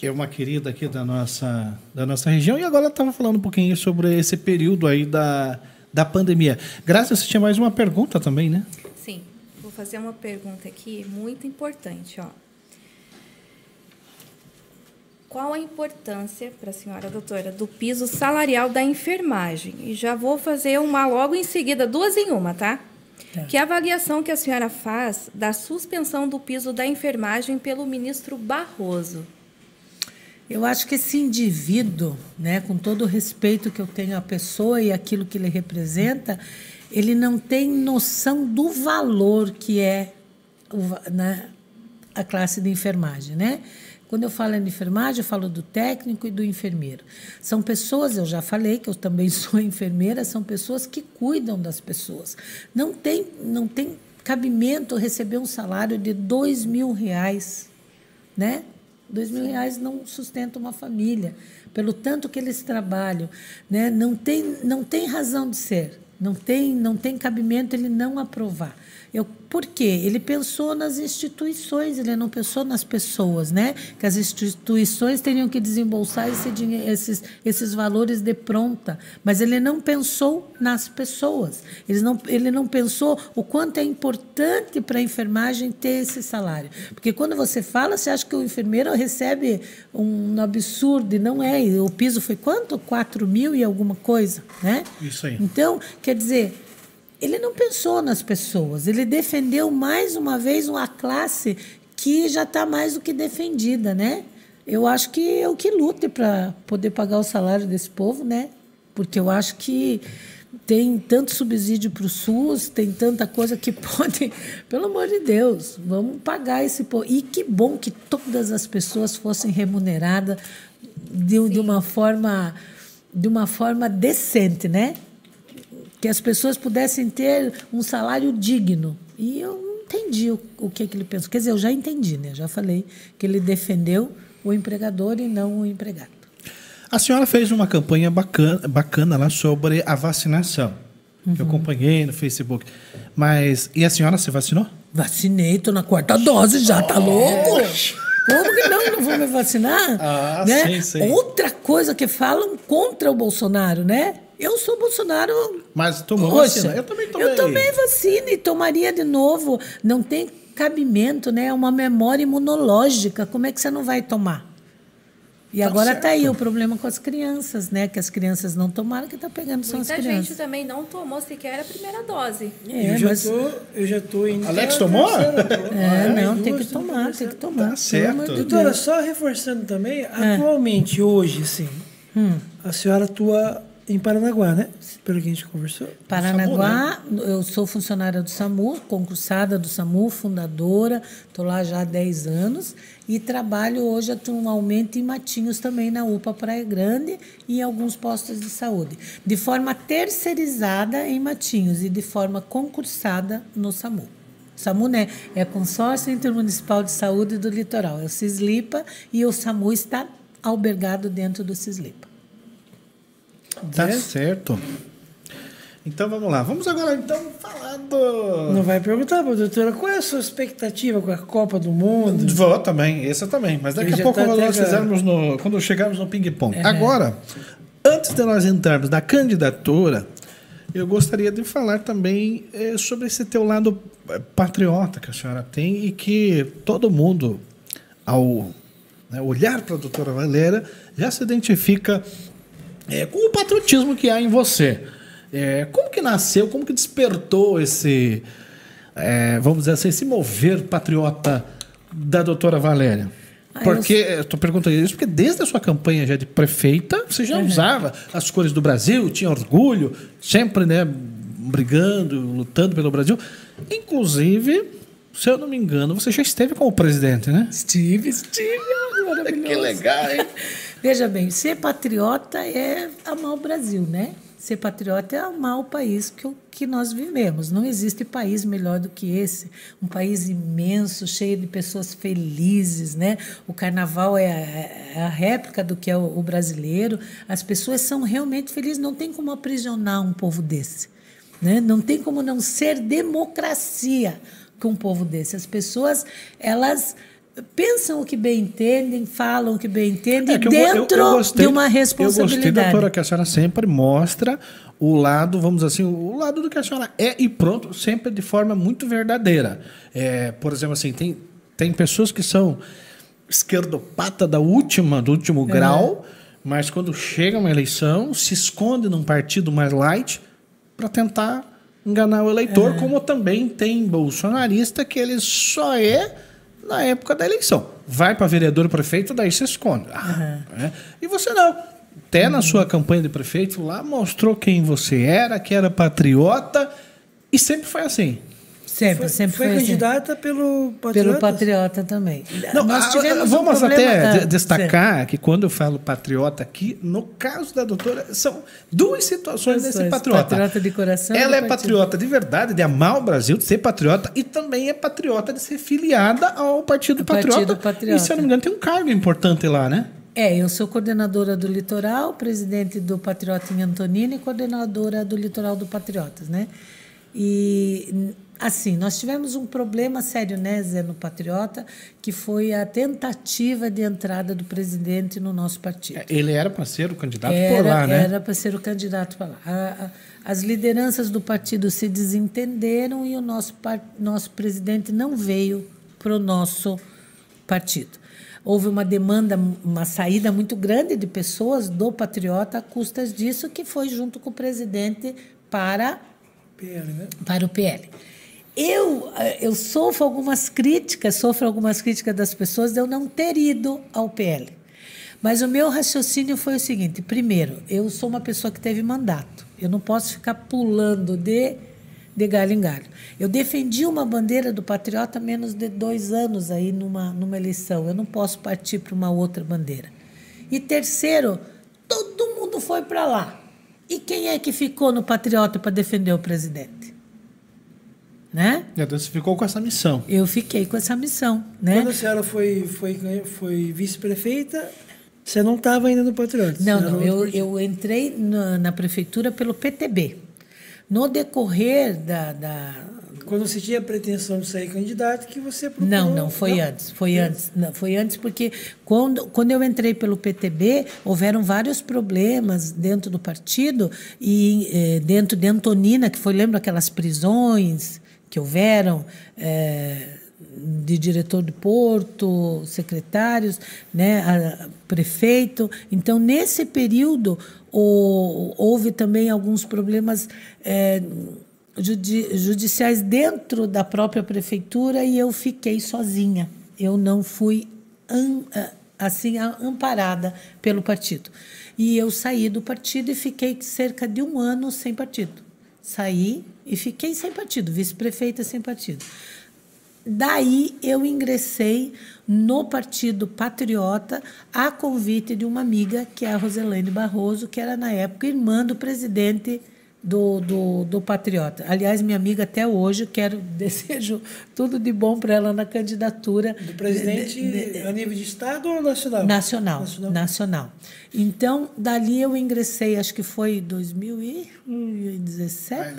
é uma querida aqui da nossa, da nossa região, e agora estava falando um pouquinho sobre esse período aí da, da pandemia. Graças, você tinha mais uma pergunta também, né? Sim, vou fazer uma pergunta aqui muito importante, ó. Qual a importância para a senhora doutora do piso salarial da enfermagem? E já vou fazer uma logo em seguida, duas em uma, tá? Tá. Que avaliação que a senhora faz da suspensão do piso da enfermagem pelo ministro Barroso? Eu acho que esse indivíduo, né, com todo o respeito que eu tenho à pessoa e aquilo que ele representa, ele não tem noção do valor que é né, a classe de enfermagem, né? Quando eu falo em enfermagem, eu falo do técnico e do enfermeiro. São pessoas, eu já falei que eu também sou enfermeira, são pessoas que cuidam das pessoas. Não tem, não tem cabimento receber um salário de dois mil reais, né? Dois mil reais não sustenta uma família, pelo tanto que eles trabalham, né? Não tem, não tem razão de ser, não tem, não tem cabimento ele não aprovar. Eu, por quê? Ele pensou nas instituições, ele não pensou nas pessoas, né? Que as instituições teriam que desembolsar esse dinheiro, esses, esses valores de pronta, mas ele não pensou nas pessoas. Ele não, ele não pensou o quanto é importante para a enfermagem ter esse salário. Porque quando você fala, você acha que o enfermeiro recebe um absurdo, e não é. O piso foi quanto? 4 mil e alguma coisa, né? Isso aí. Então, quer dizer, ele não pensou nas pessoas, ele defendeu mais uma vez uma classe que já está mais do que defendida, né? Eu acho que é o que lute para poder pagar o salário desse povo, né? Porque eu acho que tem tanto subsídio para o SUS, tem tanta coisa que pode, pelo amor de Deus, vamos pagar esse povo. E que bom que todas as pessoas fossem remuneradas de, de uma forma de uma forma decente, né? Que as pessoas pudessem ter um salário digno. E eu não entendi o, o que, que ele pensou. Quer dizer, eu já entendi, né? Já falei que ele defendeu o empregador e não o empregado. A senhora fez uma campanha bacana, bacana lá sobre a vacinação. Uhum. Que eu acompanhei no Facebook. Mas, e a senhora se vacinou? Vacinei, tô na quarta dose já, tá louco? Como que não? Não vou me vacinar? Ah, né? sim, sim. Outra coisa que falam contra o Bolsonaro, né? Eu sou Bolsonaro. Mas tomou Poxa, vacina? Eu também tomei. Eu tomei vacina e tomaria de novo. Não tem cabimento, né? É uma memória imunológica. Como é que você não vai tomar? E tá agora está aí o problema com as crianças, né? Que as crianças não tomaram, que está pegando são Muita as crianças. Muita gente também não tomou sequer a primeira dose. É, eu, já mas... tô, eu já estou indo. Alex tomou? É, não, tem que tomar, tem que tomar. Tá certo. Doutora, só reforçando também, é. atualmente, hoje, sim, hum. a senhora atua em Paranaguá, né? Pelo que a gente conversou. Paranaguá, SAMU, né? eu sou funcionária do SAMU, concursada do SAMU, fundadora, estou lá já há 10 anos e trabalho hoje atualmente em Matinhos também na UPA Praia Grande e em alguns postos de saúde. De forma terceirizada em Matinhos e de forma concursada no SAMU. SAMU né, é Consórcio Intermunicipal de Saúde do Litoral, é o CISLIPA e o SAMU está albergado dentro do CISLIPA. Tá né? certo. Então vamos lá. Vamos agora então falar do. Não vai perguntar, doutora, qual é a sua expectativa com a Copa do Mundo? Vou também, essa também. Mas daqui a pouco tá nós fizermos no. Quando chegarmos no ping-pong. É. Agora, antes de nós entrarmos na candidatura, eu gostaria de falar também é, sobre esse teu lado é, patriota que a senhora tem e que todo mundo, ao né, olhar para a doutora Valéria, já se identifica é, com o patriotismo que há em você. É, como que nasceu, como que despertou esse, é, vamos dizer assim, esse mover patriota da doutora Valéria? Ah, porque, eu estou perguntando isso porque desde a sua campanha já de prefeita, você já uhum. usava as cores do Brasil, tinha orgulho, sempre né, brigando, lutando pelo Brasil. Inclusive, se eu não me engano, você já esteve como presidente, né? Estive, estive. Que legal, hein? Veja bem, ser patriota é amar o Brasil, né? Ser patriota é amar o país que, que nós vivemos. Não existe país melhor do que esse. Um país imenso, cheio de pessoas felizes, né? O carnaval é a, é a réplica do que é o, o brasileiro. As pessoas são realmente felizes. Não tem como aprisionar um povo desse. Né? Não tem como não ser democracia com um povo desse. As pessoas, elas pensam o que bem entendem, falam o que bem entendem, é que dentro eu, eu, gostei, de uma responsabilidade. Eu gostei, doutora, que a senhora sempre mostra o lado, vamos assim, o lado do que a senhora é e pronto, sempre de forma muito verdadeira. É, por exemplo, assim, tem, tem pessoas que são esquerdopata da última, do último é. grau, mas quando chega uma eleição, se esconde num partido mais light para tentar enganar o eleitor, é. como também tem bolsonarista que ele só é na época da eleição. Vai para vereador prefeito, daí se esconde. Ah, uhum. é. E você não. Até uhum. na sua campanha de prefeito lá mostrou quem você era, que era patriota, e sempre foi assim. Sempre, foi, sempre foi, foi assim. candidata assim. pelo Patriota? Pelo Patriota também. Não, Nós tivemos vamos um até destacar que quando eu falo patriota aqui, no caso da doutora, são duas situações desse patriota. Patriota de coração. Ela é patriota de verdade, de amar o Brasil, de ser patriota, e também é patriota de ser filiada ao Partido Patriota. Partido Patriota. E se eu não me engano, tem um cargo importante lá, né? É, eu sou coordenadora do Litoral, presidente do Patriota em Antonina e coordenadora do Litoral do Patriotas, né? E Assim, nós tivemos um problema sério, né, Zé, no Patriota, que foi a tentativa de entrada do presidente no nosso partido. É, ele era para ser o candidato era, por lá, né? Era para ser o candidato para lá. A, a, as lideranças do partido se desentenderam e o nosso, nosso presidente não veio para o nosso partido. Houve uma demanda, uma saída muito grande de pessoas do Patriota a custas disso, que foi junto com o presidente para, PL, né? para o PL. Eu, eh, eu sofro algumas críticas, sofro algumas críticas das pessoas de eu não ter ido ao PL. Mas o meu raciocínio foi o seguinte: primeiro, eu sou uma pessoa que teve mandato. Eu não posso ficar pulando de, de galho em galho. Eu defendi uma bandeira do patriota menos de dois anos aí numa, numa eleição. Eu não posso partir para uma outra bandeira. E terceiro, todo mundo foi para lá. E quem é que ficou no patriota para defender o presidente? né? Então você ficou com essa missão. Eu fiquei com essa missão, né? Quando a senhora foi, foi, foi vice-prefeita, você não estava ainda no Patriota? Não, não. Eu, eu entrei na, na, prefeitura pelo PTB. No decorrer da, da, Quando você tinha a pretensão de sair candidato, que você procurou... Não, não, foi não? antes. Foi antes. Não, foi antes porque quando, quando eu entrei pelo PTB, houveram vários problemas dentro do partido e eh, dentro de Antonina, que foi, lembra aquelas prisões que houveram, é, de diretor de porto, secretários, né, a, prefeito. Então, nesse período, o, houve também alguns problemas é, judi, judiciais dentro da própria prefeitura e eu fiquei sozinha. Eu não fui assim amparada pelo partido. E eu saí do partido e fiquei cerca de um ano sem partido. Saí e fiquei sem partido, vice-prefeita sem partido. Daí eu ingressei no Partido Patriota a convite de uma amiga, que é a Roselene Barroso, que era na época irmã do presidente do, do, do Patriota. Aliás, minha amiga até hoje, quero, desejo tudo de bom para ela na candidatura. Do presidente de, de, a nível de Estado ou nacional? Nacional, nacional? nacional. Então, dali eu ingressei, acho que foi 2017?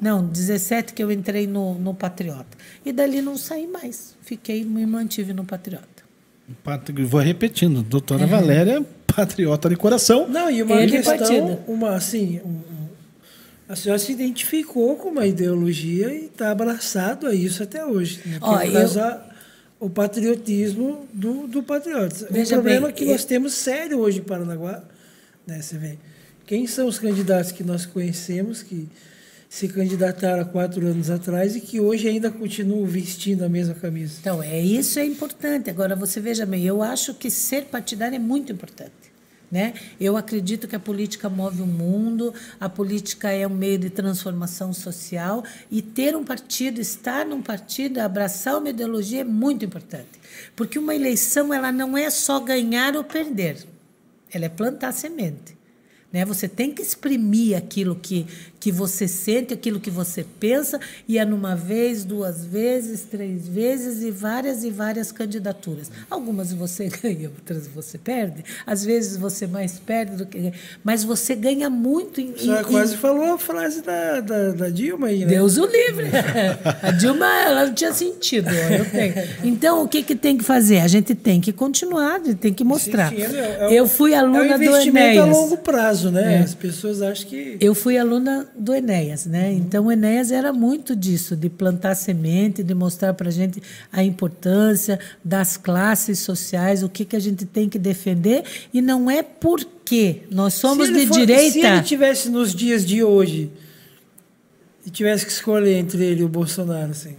Não, 17 que eu entrei no, no Patriota. E dali não saí mais. Fiquei, me mantive no Patriota. Vou repetindo, doutora uhum. Valéria, patriota de coração. Não, e uma Ele questão, uma, assim, um, a senhora se identificou com uma ideologia e está abraçado a isso até hoje. Né? Oh, eu... o patriotismo do, do patriota. o problema bem, que eu... nós temos sério hoje em Paranaguá, né, você vê, quem são os candidatos que nós conhecemos que se candidataram há quatro anos atrás e que hoje ainda continuam vestindo a mesma camisa. Então, é isso é importante. Agora, você veja bem, eu acho que ser partidário é muito importante. Né? Eu acredito que a política move o mundo, a política é um meio de transformação social e ter um partido, estar num partido, abraçar uma ideologia é muito importante. Porque uma eleição ela não é só ganhar ou perder, ela é plantar semente. Né? Você tem que exprimir aquilo que, que você sente, aquilo que você pensa, e é numa vez, duas vezes, três vezes, e várias e várias candidaturas. Algumas você ganha, outras você perde. Às vezes você mais perde do que. Mas você ganha muito em. Você em, quase em... falou a frase da, da, da, Dilma aí, né? Deus o livre. a Dilma, ela não tinha sentido. Então, o que, que tem que fazer? A gente tem que continuar, tem que mostrar. Sim, sim, é, é, eu fui aluna é um do Enéas. a longo prazo, né? É. As pessoas acham que. Eu fui aluna do Enéas, né? Uhum. Então o Enéas era muito disso, de plantar semente, de mostrar para a gente a importância das classes sociais, o que, que a gente tem que defender, e não é porque nós somos de for, direita. Se ele tivesse nos dias de hoje e tivesse que escolher entre ele e o Bolsonaro, assim.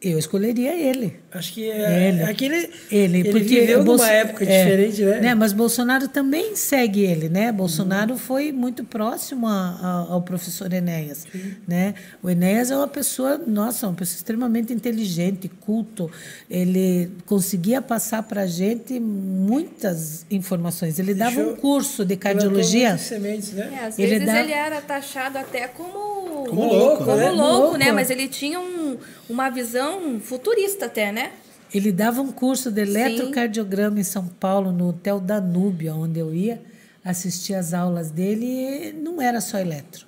Eu escolheria ele. Acho que é ele. Aquele, ele, ele porque viveu Bolso, numa época é, diferente, né? né? Mas Bolsonaro também segue ele, né? Bolsonaro uhum. foi muito próximo a, a, ao professor Enéas, né? O Enéas é uma pessoa, nossa, uma pessoa extremamente inteligente, culto. Ele conseguia passar para a gente muitas informações. Ele dava Deixou, um curso de cardiologia. Sementes, né? É, às vezes ele, dava... ele era taxado até como como louco, como né? louco, né? Mas ele tinha um, uma visão futurista até, né? Ele dava um curso de eletrocardiograma Sim. em São Paulo, no Hotel Danúbio, onde eu ia assistir as aulas dele, e não era só eletro,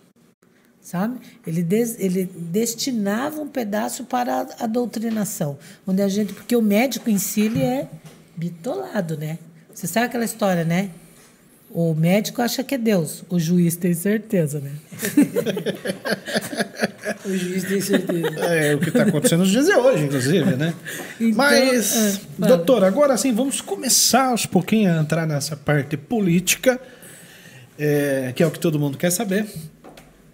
sabe? Ele, des, ele destinava um pedaço para a, a doutrinação, onde a gente, porque o médico em si ele é bitolado, né? Você sabe aquela história, né? O médico acha que é Deus, o juiz tem certeza, né? o juiz tem certeza. É o que está acontecendo nos dias de hoje, inclusive, né? Então, Mas, é, doutor, agora sim, vamos começar aos pouquinhos a entrar nessa parte política, é, que é o que todo mundo quer saber.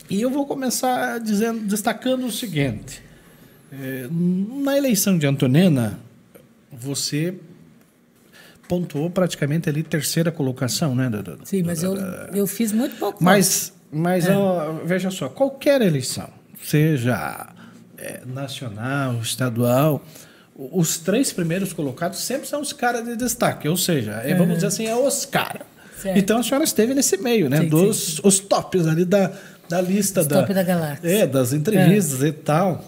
E eu vou começar dizendo, destacando o seguinte: é, na eleição de Antonina, você pontuou praticamente ali terceira colocação, né? Sim, mas eu, eu fiz muito pouco. Mas, mas é. ó, veja só, qualquer eleição, seja é, nacional, estadual, os três primeiros colocados sempre são os caras de destaque, ou seja, é, vamos dizer assim, é os caras. Então a senhora esteve nesse meio, né? Sim, Dos sim. os tops ali da, da lista os da, top da galáxia. É, das entrevistas é. e tal.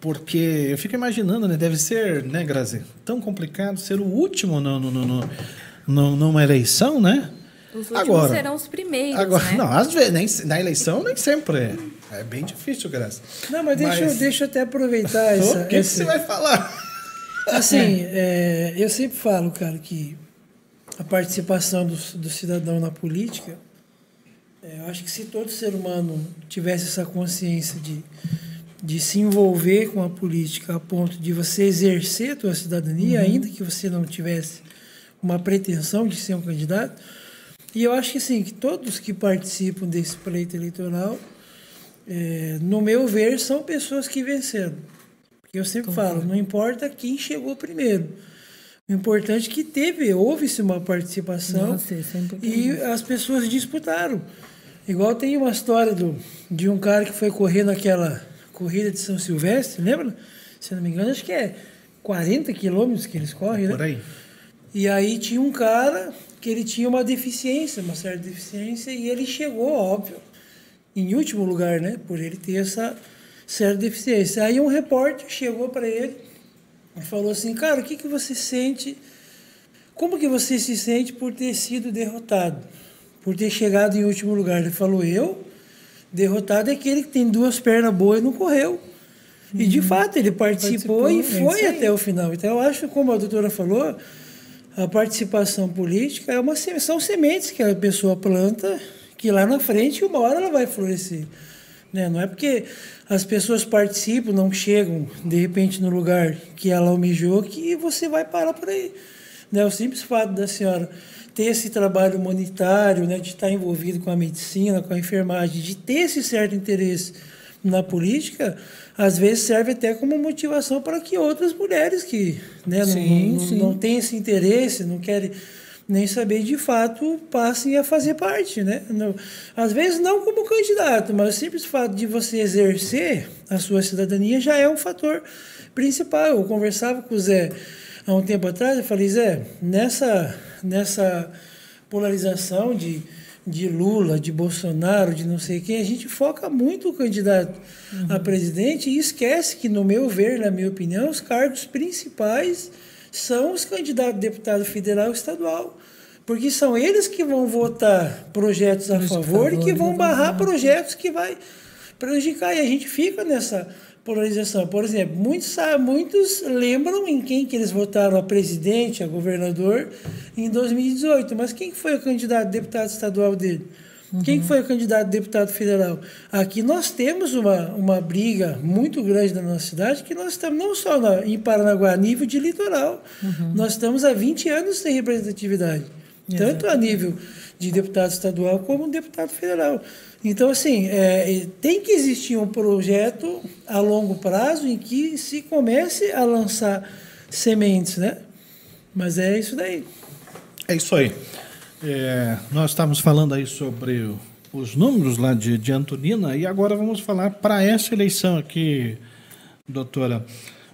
Porque eu fico imaginando, né? Deve ser, né, Grazi? Tão complicado ser o último no, no, no, no numa eleição, né? Os últimos agora, serão os primeiros. Agora, né? Não, às vezes, nem, na eleição nem sempre é. É bem difícil, Grazi. Não, mas deixa, mas... Eu, deixa eu até aproveitar essa. O que, essa... que você vai falar? Assim, é, eu sempre falo, cara, que a participação do, do cidadão na política, é, eu acho que se todo ser humano tivesse essa consciência de de se envolver com a política a ponto de você exercer a sua cidadania, uhum. ainda que você não tivesse uma pretensão de ser um candidato. E eu acho que sim, que todos que participam desse pleito eleitoral, é, no meu ver, são pessoas que venceram. Porque eu sempre falo, não importa quem chegou primeiro. O importante é que teve, houve-se uma participação Nossa, é e as pessoas disputaram. Igual tem uma história do, de um cara que foi correr naquela corrida de São Silvestre, lembra? Se não me engano, acho que é 40 quilômetros que eles correm, né? Por aí. E aí tinha um cara que ele tinha uma deficiência, uma certa deficiência, e ele chegou, óbvio, em último lugar, né? Por ele ter essa certa deficiência. Aí um repórter chegou para ele e falou assim, cara, o que, que você sente, como que você se sente por ter sido derrotado, por ter chegado em último lugar? Ele falou, eu? Derrotado é aquele que tem duas pernas boas e não correu. E de uhum. fato ele participou, participou e foi é até o final. Então eu acho como a doutora falou, a participação política é uma, são sementes que a pessoa planta, que lá na frente, uma hora ela vai florescer. Né? Não é porque as pessoas participam, não chegam de repente no lugar que ela almejou, que você vai parar por aí. Né? O simples fato da senhora ter esse trabalho humanitário, né, de estar envolvido com a medicina, com a enfermagem, de ter esse certo interesse na política, às vezes serve até como motivação para que outras mulheres que né, sim, não, não, não têm esse interesse, não querem nem saber de fato passem a fazer parte, né? Não, às vezes não como candidato, mas o simples fato de você exercer a sua cidadania já é um fator principal. Eu conversava com o Zé há um tempo atrás, eu falei, Zé, nessa, nessa polarização de de Lula, de Bolsonaro, de não sei quem, a gente foca muito o candidato uhum. a presidente e esquece que, no meu ver, na minha opinião, os cargos principais são os candidatos a deputado federal e estadual. Porque são eles que vão votar projetos a favor, e que vão barrar projetos que vai prejudicar. E a gente fica nessa polarização. Por exemplo, muitos, muitos lembram em quem que eles votaram a presidente, a governador, em 2018. Mas quem foi o candidato a deputado estadual dele? Uhum. Quem foi o candidato a deputado federal? Aqui nós temos uma, uma briga muito grande na nossa cidade, que nós estamos não só na, em Paranaguá, a nível de litoral. Uhum. Nós estamos há 20 anos sem representatividade. Exatamente. Tanto a nível de deputado estadual como deputado federal. Então, assim, é, tem que existir um projeto a longo prazo em que se comece a lançar sementes, né? Mas é isso daí. É isso aí. É, nós estamos falando aí sobre os números lá de, de Antonina e agora vamos falar para essa eleição aqui, doutora.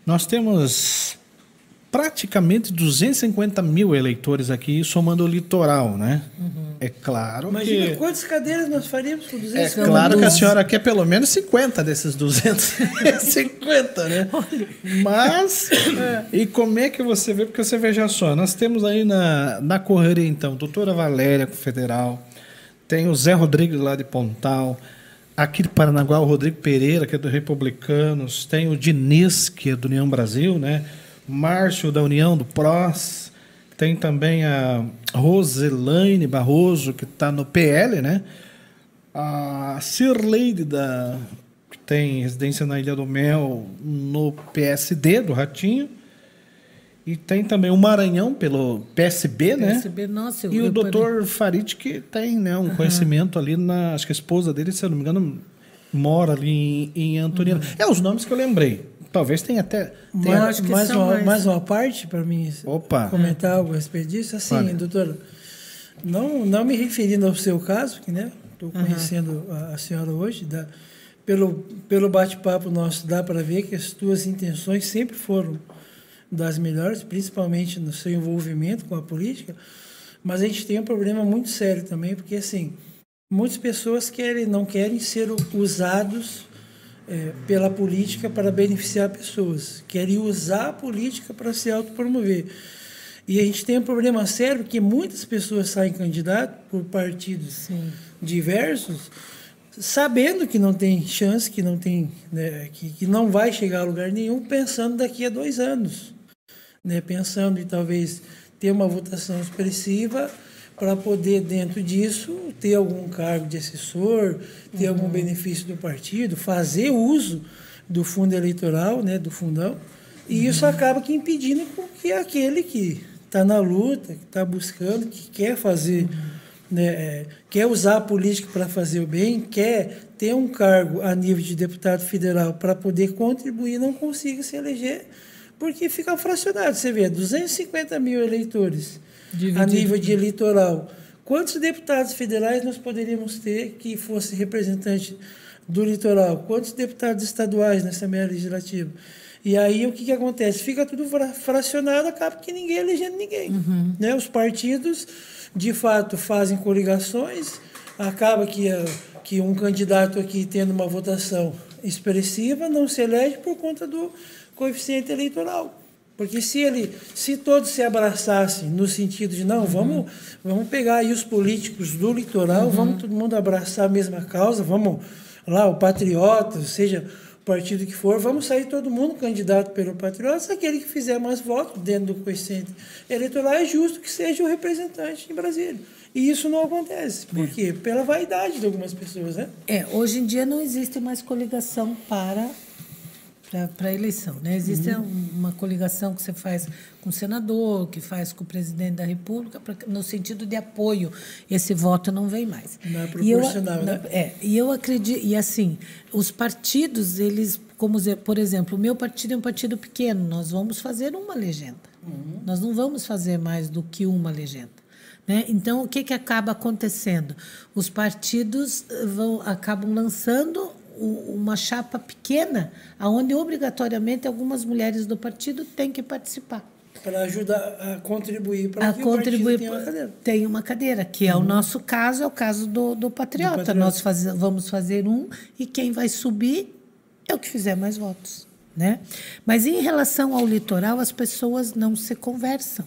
Nós temos praticamente 250 mil eleitores aqui, somando o litoral, né? Uhum. É claro Imagina que... quantas cadeiras nós faríamos com 250 É claro que a senhora quer pelo menos 50 desses 250, né? Mas, e como é que você vê? Porque você veja só, nós temos aí na, na correria, então, doutora Valéria, Federal, tem o Zé Rodrigues lá de Pontal, aqui de Paranaguá, o Rodrigo Pereira, que é do Republicanos, tem o Diniz, que é do União Brasil, né? Márcio da União do PROS, tem também a Roselaine Barroso, que está no PL, né? A Cirleide, da, que tem residência na Ilha do Mel, no PSD, do Ratinho. E tem também o Maranhão, pelo PSB, né? PSB, nossa, eu, E o doutor Farid, que tem né, um uhum. conhecimento ali, na, acho que a esposa dele, se eu não me engano, mora ali em, em Antonina. Uhum. É os nomes que eu lembrei. Talvez tenha até. Tenha... Mais, mais, uma, mais. mais uma parte para mim Opa. comentar algo a respeito disso. Assim, vale. doutora, não, não me referindo ao seu caso, que né, estou conhecendo uhum. a, a, senhora hoje, dá, pelo, pelo bate-papo nosso, dá para ver que as tuas intenções sempre foram das melhores, principalmente no seu envolvimento com a política. Mas a gente tem um problema muito sério também, porque assim, muitas pessoas querem, não querem ser usados é, pela política para beneficiar pessoas, querem usar a política para se autopromover. E a gente tem um problema sério que muitas pessoas saem candidato por partidos Sim. diversos, sabendo que não tem chance, que não tem, né, que, que não vai chegar a lugar nenhum, pensando daqui a dois anos, né, pensando em talvez ter uma votação expressiva para poder, dentro disso, ter algum cargo de assessor, ter uhum. algum benefício do partido, fazer uso do fundo eleitoral, né, do fundão, e uhum. isso acaba que impedindo que aquele que está na luta, que está buscando, que quer fazer, uhum. né, é, quer usar a política para fazer o bem, quer ter um cargo a nível de deputado federal para poder contribuir, não consiga se eleger, porque fica fracionado. Você vê, 250 mil eleitores Dividido. a nível de eleitoral. Quantos deputados federais nós poderíamos ter que fosse representante do litoral? Quantos deputados estaduais na Assembleia Legislativa? E aí o que, que acontece? Fica tudo fracionado, acaba que ninguém elegendo ninguém. Uhum. Né? Os partidos, de fato, fazem coligações, acaba que, a, que um candidato aqui tendo uma votação expressiva não se elege por conta do coeficiente eleitoral. Porque se ele, se todos se abraçassem no sentido de não, uhum. vamos, vamos pegar aí os políticos do litoral, uhum. vamos todo mundo abraçar a mesma causa, vamos lá, o patriota, seja o partido que for, vamos sair todo mundo candidato pelo patriota, aquele que fizer mais votos dentro do coeficiente eleitoral é justo que seja o representante em Brasília. E isso não acontece. Por é. quê? Pela vaidade de algumas pessoas, né? É, hoje em dia não existe mais coligação para para a eleição. Né? Existe uhum. uma coligação que você faz com o senador, que faz com o presidente da República, pra, no sentido de apoio. Esse voto não vem mais. Não é proporcional, e eu, né? É, e eu acredito, e assim, os partidos, eles, como por exemplo, o meu partido é um partido pequeno, nós vamos fazer uma legenda. Uhum. Nós não vamos fazer mais do que uma legenda. Né? Então, o que, que acaba acontecendo? Os partidos vão, acabam lançando uma chapa pequena, onde obrigatoriamente algumas mulheres do partido têm que participar. Para ajudar a contribuir para a que contribuir tenha uma cadeira. tem uma cadeira, que é o nosso caso, é o caso do, do Patriota. Patriota. Nós faz, vamos fazer um e quem vai subir é o que fizer mais votos. Né? Mas em relação ao litoral, as pessoas não se conversam.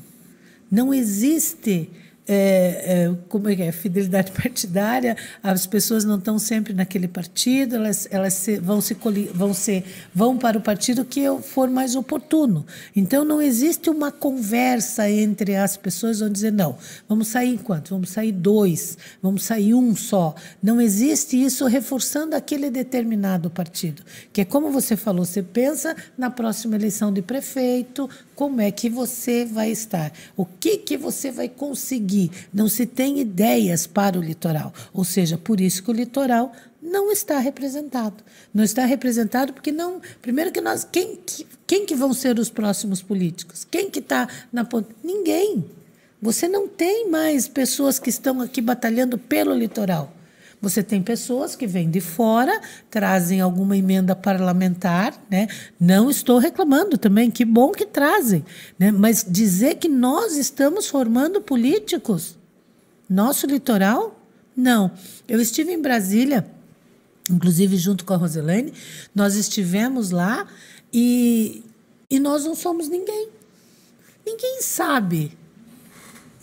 Não existe é, é, como é que é, fidelidade partidária, as pessoas não estão sempre naquele partido, elas, elas se, vão, se, vão, se, vão para o partido que for mais oportuno. Então, não existe uma conversa entre as pessoas, vão dizer, não, vamos sair quanto? Vamos sair dois, vamos sair um só. Não existe isso reforçando aquele determinado partido. Que é como você falou, você pensa na próxima eleição de prefeito, como é que você vai estar, o que, que você vai conseguir. Não se tem ideias para o litoral. Ou seja, por isso que o litoral não está representado. Não está representado porque não. Primeiro que nós. Quem, que- quem que vão ser os próximos políticos? Quem que está na ponta? Ninguém. Você não tem mais pessoas que estão aqui batalhando pelo litoral. Você tem pessoas que vêm de fora, trazem alguma emenda parlamentar, né? Não estou reclamando também, que bom que trazem, né? Mas dizer que nós estamos formando políticos, nosso litoral, não. Eu estive em Brasília, inclusive junto com a Roselaine, nós estivemos lá e, e nós não somos ninguém. Ninguém sabe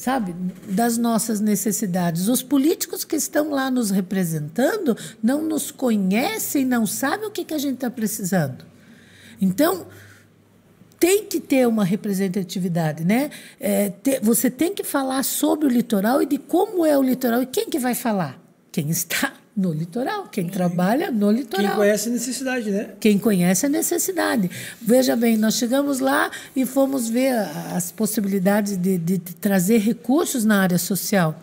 sabe, das nossas necessidades. Os políticos que estão lá nos representando não nos conhecem, não sabem o que, que a gente está precisando. Então, tem que ter uma representatividade, né? É, te- você tem que falar sobre o litoral e de como é o litoral. E quem que vai falar? Quem está no litoral, quem trabalha no litoral. Quem conhece a necessidade, né? Quem conhece a necessidade. Veja bem, nós chegamos lá e fomos ver as possibilidades de, de- de trazer recursos na área social.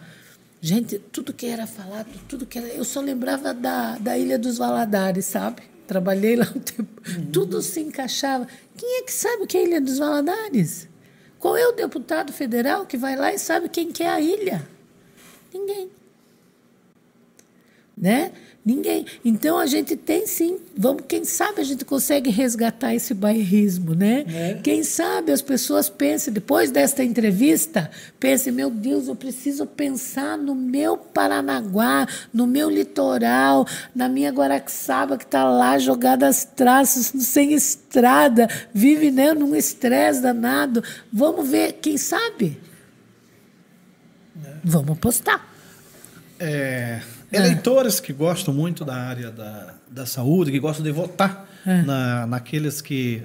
Gente, tudo que era falado, tudo que era. Eu só lembrava da, da Ilha dos Valadares, sabe? Trabalhei lá um tempo. Tudo se encaixava. Quem é que sabe o que é a Ilha dos Valadares? Qual é o deputado federal que vai lá e sabe quem que é a ilha? Ninguém né? Ninguém. Então a gente tem sim, vamos, quem sabe a gente consegue resgatar esse bairrismo, né? É. Quem sabe as pessoas pensem depois desta entrevista, pensem, meu Deus, eu preciso pensar no meu Paranaguá, no meu litoral, na minha Guaraxaba que está lá jogada às traças, sem estrada, vive né, num estresse danado. Vamos ver, quem sabe? Vamos apostar. É, eleitores que gostam muito da área da, da saúde, que gostam de votar na, naqueles que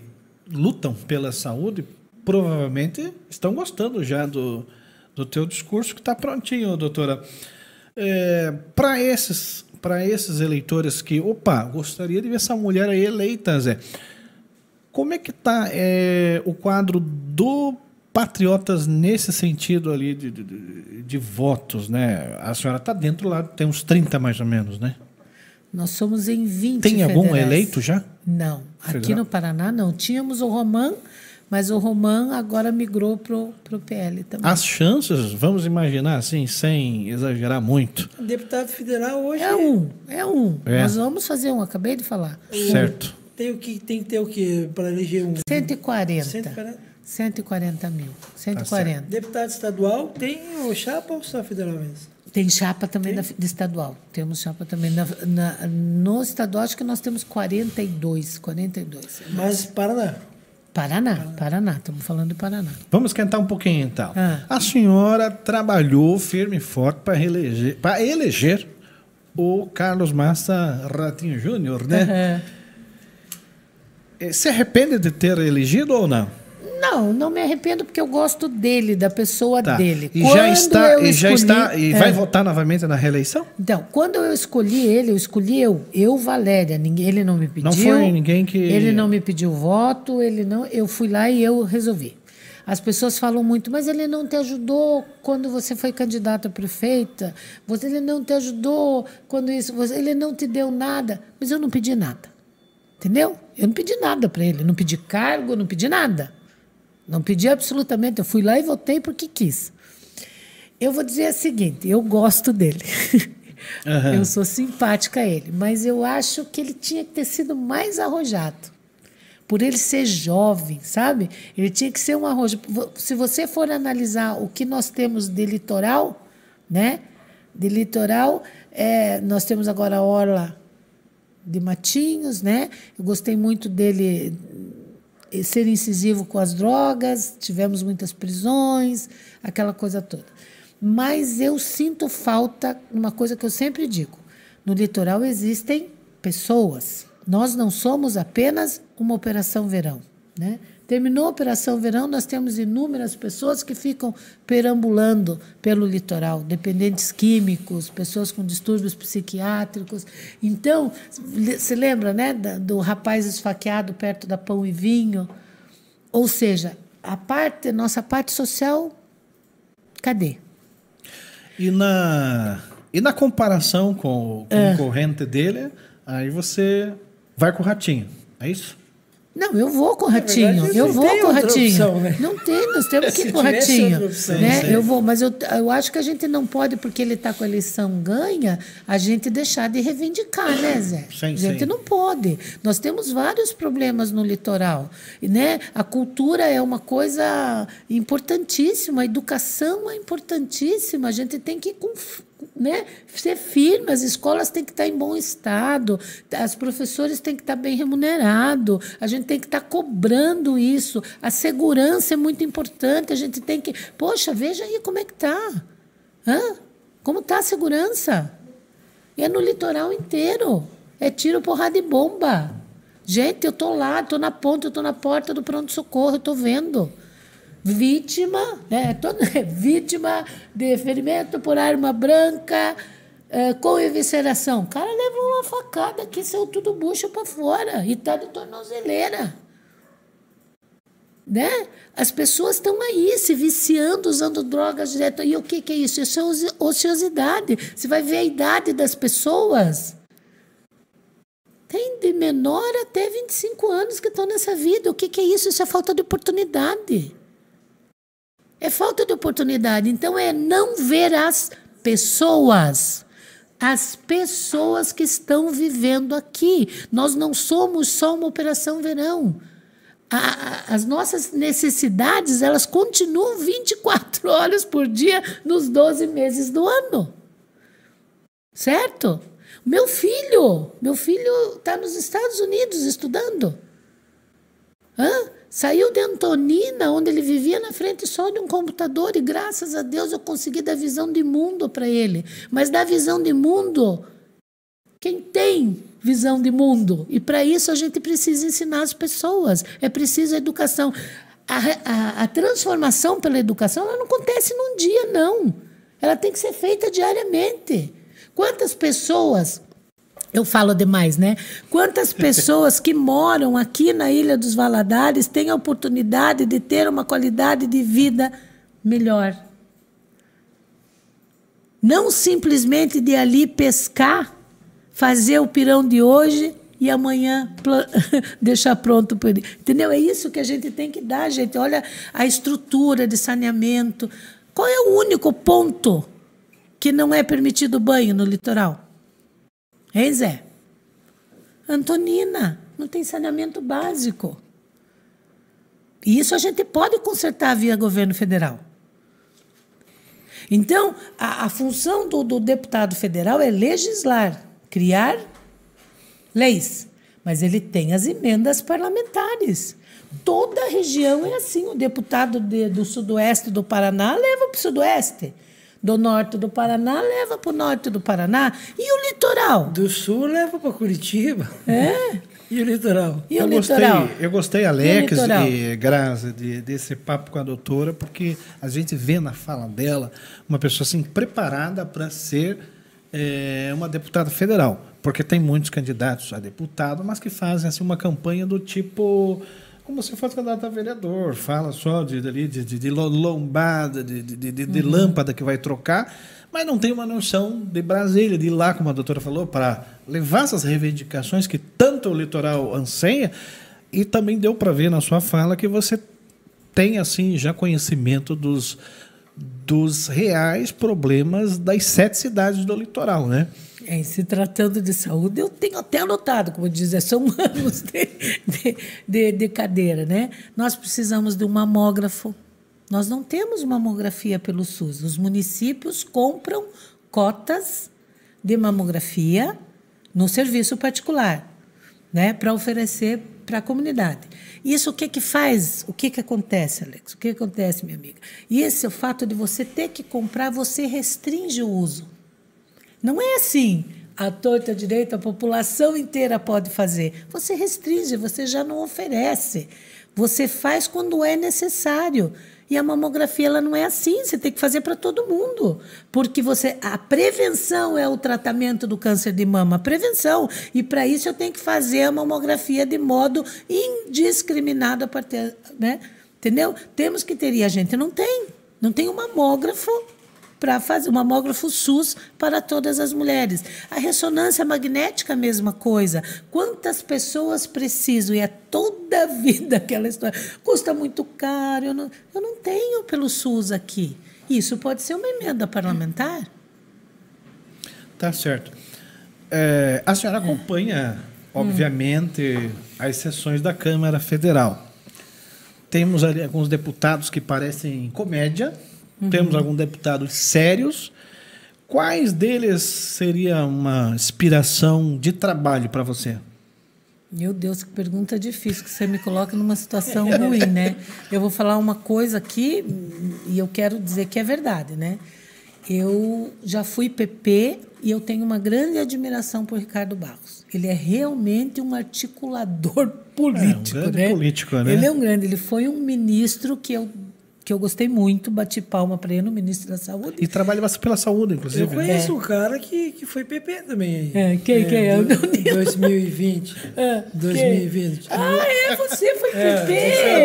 lutam pela saúde, provavelmente estão gostando já do, do teu discurso que está prontinho, doutora. É, para esses para esses eleitores que, opa, gostaria de ver essa mulher aí eleita, Zé. Como é que está o quadro do Patriotas nesse sentido ali de, de, de- votos, né? A senhora está dentro lá, tem uns 30 mais ou menos, né? Nós somos em 20 Tem algum federais. eleito já? Não. Aqui Federal? no Paraná não. Tínhamos o Roman, mas o Roman agora migrou pro, pro PL também. As chances, vamos imaginar assim, sem exagerar muito, O deputado federal hoje É um, é um. É. Nós vamos fazer um, acabei de falar. certo? tem, o que, tem que ter o que para eleger um 140. 140. 140 mil. Tá 140. deputado estadual? Tem o chapa ou só federal mesmo? Tem chapa também da, de estadual. Temos chapa também. Na, na- no estadual, acho que nós temos 42. 42. Mas Paraná. Paraná, Paraná. Estamos falando de Paraná. Vamos esquentar um pouquinho então. Ah. A senhora trabalhou firme e forte para eleger, para eleger o Carlos Massa Ratinho Júnior, né? Eh, Se arrepende de ter elegido ou não? Não, não me arrependo porque eu gosto dele, da pessoa Tá. dele. E Quando já está, eu e já escolhi- está, e É. vai votar novamente na reeleição? Então, quando eu escolhi ele, eu escolhi eu, eu Valéria. Ninguém, ele não me pediu. Não foi ninguém que- Ele não me pediu voto, ele não. Eu fui lá e eu resolvi. As pessoas falam muito, mas ele não te ajudou quando você foi candidata a prefeita. Você, ele não te ajudou quando isso. você- ele não te deu nada. Mas eu não pedi nada. Entendeu? Eu não pedi nada para ele. Não pedi cargo, não pedi nada. Não pedi absolutamente. Eu fui lá e votei porque quis. Eu vou dizer o seguinte: eu gosto dele. Aham. Eu sou simpática a ele, mas eu acho que ele tinha que ter sido mais arrojado. por ele ser jovem, sabe? Ele tinha que ser um arroz. Se você for analisar o que nós temos de litoral, né? De litoral, é, nós temos agora a orla de Matinhos, né? Eu gostei muito dele ser incisivo com as drogas, tivemos muitas prisões, aquela coisa toda. Mas eu sinto falta, uma coisa que eu sempre digo: no litoral existem pessoas. Nós não somos apenas uma operação verão. Né? Terminou a Operação Verão, nós temos inúmeras pessoas que ficam perambulando pelo litoral, dependentes químicos, pessoas com distúrbios psiquiátricos. Então, se lembra né, do rapaz esfaqueado perto da Pão e Vinho? Ou seja, a parte, nossa parte social, cadê? E na, e na comparação com, com é. o corrente dele, aí você vai com o ratinho, é isso? Não, eu vou com o ratinho. Verdade, eu vou com o ratinho. Opção, né? Não tem, nós temos que ir com o ratinho. Opção, né? Eu vou, mas eu, eu acho que a gente não pode, porque ele está com a eleição ganha, a gente deixar de reivindicar, né, Zé? Sim, a gente sim. não pode. Nós temos vários problemas no litoral. Né? A cultura é uma coisa importantíssima, a educação é importantíssima. A gente tem que ir com né, ser firme, as escolas têm que estar em bom estado, as professores têm que estar bem remunerados, a gente tem que estar cobrando isso. A segurança é muito importante, a gente tem que. Poxa, veja aí como é que está. Como está a segurança? E é no litoral inteiro. É tiro, porrada e bomba. Gente, eu estou lá, estou na ponta, eu estou na porta do pronto-socorro, estou vendo vítima, né, toda, vítima de ferimento por arma branca é, com evisceração. O cara levou uma facada que saiu tudo bucho para fora e está de tornozeleira. Né? As pessoas estão aí se viciando, usando drogas direto. E o que, que é isso? Isso é ociosidade. Você vai ver a idade das pessoas. Tem de menor até 25 anos que estão nessa vida. O que, que é isso? Isso é falta de oportunidade. É falta de oportunidade. Então, é não ver as pessoas. As pessoas que estão vivendo aqui. Nós não somos só uma operação verão. A, as nossas necessidades, elas continuam 24 horas por dia nos 12 meses do ano. Certo? Meu filho, meu filho está nos Estados Unidos estudando. Hã? Saiu de Antonina, onde ele vivia na frente só de um computador, e graças a Deus eu consegui dar visão de mundo para ele. Mas dar visão de mundo, quem tem visão de mundo? E para isso a gente precisa ensinar as pessoas, é preciso educação. A, a, a transformação pela educação ela não acontece num dia, não. Ela tem que ser feita diariamente. Quantas pessoas eu falo demais, né? Quantas pessoas que moram aqui na Ilha dos Valadares têm a oportunidade de ter uma qualidade de vida melhor? Não simplesmente de ali pescar, fazer o pirão de hoje e amanhã deixar pronto para ele. Entendeu? É isso que a gente tem que dar, gente. Olha a estrutura de saneamento. Qual é o único ponto que não é permitido banho no litoral? Hein, Zé? Antonina, não tem saneamento básico. E isso a gente pode consertar via governo federal. Então, a, a função do, do deputado federal é legislar, criar leis. Mas ele tem as emendas parlamentares. Toda a região é assim. O deputado de, do sudoeste do Paraná leva para o sudoeste do norte do Paraná leva para o norte do Paraná. E o litoral? Do sul leva para Curitiba. É. E o litoral? E eu, o litoral? Gostei, eu gostei, Alex e, e Graça, de, desse papo com a doutora, porque a gente vê na fala dela uma pessoa assim preparada para ser é, uma deputada federal. Porque tem muitos candidatos a deputado, mas que fazem assim, uma campanha do tipo como se fosse candidato a vereador, fala só de, de, de, de lombada, de, de, de, de uhum. lâmpada que vai trocar, mas não tem uma noção de Brasília, de ir lá, como a doutora falou, para levar essas reivindicações que tanto o litoral anseia, e também deu para ver na sua fala que você tem assim já conhecimento dos, dos reais problemas das sete cidades do litoral, né? Em se tratando de saúde, eu tenho até anotado, como dizer, são anos de, de, de, de cadeira, né? Nós precisamos de um mamógrafo. Nós não temos mamografia pelo SUS. Os municípios compram cotas de mamografia no serviço particular, né, para oferecer para a comunidade. Isso o que que faz? O que que acontece, Alex? O que acontece, minha amiga? E esse é o fato de você ter que comprar, você restringe o uso. Não é assim. A torta direita, a população inteira pode fazer. Você restringe, você já não oferece. Você faz quando é necessário. E a mamografia ela não é assim, você tem que fazer para todo mundo. Porque você a prevenção é o tratamento do câncer de mama, a prevenção. E para isso eu tenho que fazer a mamografia de modo indiscriminado a partir, né? Entendeu? Temos que ter e a gente não tem. Não tem um mamógrafo para fazer um mamógrafo SUS para todas as mulheres. A ressonância magnética, a mesma coisa. Quantas pessoas precisam? E é toda a vida aquela história. Custa muito caro, eu não, eu não tenho pelo SUS aqui. Isso pode ser uma emenda parlamentar? Tá certo. É, a senhora acompanha, obviamente, as sessões da Câmara Federal. Temos ali alguns deputados que parecem comédia, temos alguns deputados sérios. Quais deles seria uma inspiração de trabalho para você? Meu Deus, que pergunta difícil, que você me coloca numa situação ruim, né? Eu vou falar uma coisa aqui e eu quero dizer que é verdade, né? Eu já fui PP e eu tenho uma grande admiração por Ricardo Barros. Ele é realmente um articulador político, É, um grande né? político, né? Ele é um grande, ele foi um ministro que eu que eu gostei muito, bati palma para ele, no ministro da Saúde. E trabalha bastante pela saúde, inclusive. Eu né? conheço um cara que, que foi PP também. É, quem- quem é? Eu do- não lembro. 2020. É, 2020. Ah, é, você foi PP!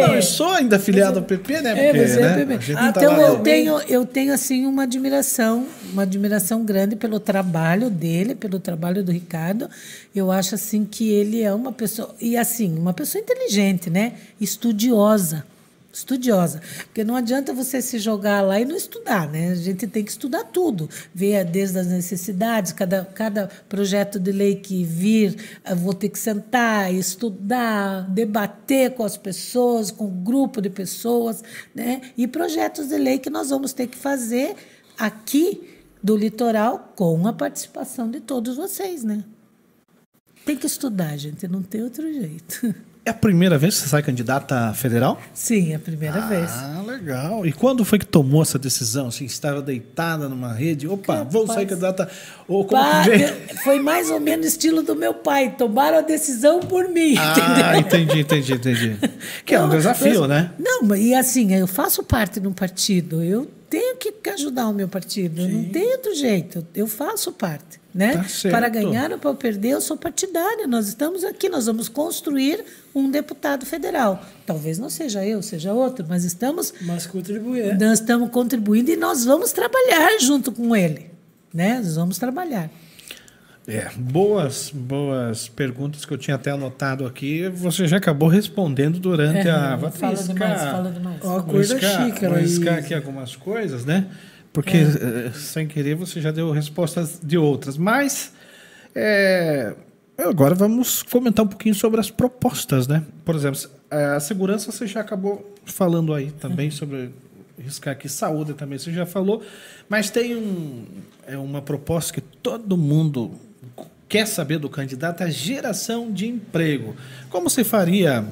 Eu não sou ainda afiliado ao PP, né? É, Porque, você né? é PP. a gente não tá então lá, eu tenho, eu tenho assim uma admiração, uma admiração grande pelo trabalho dele, pelo trabalho do Ricardo. Eu acho assim que ele é uma pessoa e assim uma pessoa inteligente, né? Estudiosa, estudiosa, porque não adianta você se jogar lá e não estudar, né? A gente tem que estudar tudo, ver desde as necessidades, cada, cada projeto de lei que vir, vou ter que sentar, estudar, debater com as pessoas, com um grupo de pessoas, né? E projetos de lei que nós vamos ter que fazer aqui do litoral com a participação de todos vocês, né? Tem que estudar, gente, não tem outro jeito. É a primeira vez que você sai candidata federal? Sim, é a primeira vez. Ah, legal. E quando foi que tomou essa decisão? Assim, estava deitada numa rede? Opa, vou sair candidata. Ou como foi mais ou menos estilo do meu pai. Tomaram a decisão por mim. Ah, entendi, entendi, entendi. Que é um desafio, mas- né? Não, mas- e assim, eu faço parte de um partido, eu tenho que ajudar o meu partido, não tem outro jeito, eu faço parte. Né? Tá para ganhar ou para perder, eu sou partidária. Nós estamos aqui, nós vamos construir um deputado federal. Talvez não seja eu, seja outro, mas estamos Mas contribui, é. nós estamos contribuindo e nós vamos trabalhar junto com ele. Né? Nós vamos trabalhar. É, boas, boas perguntas que eu tinha até anotado aqui. Você já acabou respondendo durante É, a. Vou fala arriscar- demais, fala demais. Ó, a coisa arriscar- xícara vou aqui algumas coisas, né? Porque, eh, sem querer, você já deu respostas de outras. Mas, é, agora vamos comentar um pouquinho sobre as propostas, né? Por exemplo, a segurança você já acabou falando aí também sobre riscar aqui saúde também você já falou, mas tem um, é uma proposta que todo mundo quer saber do candidato a geração de emprego. Como você faria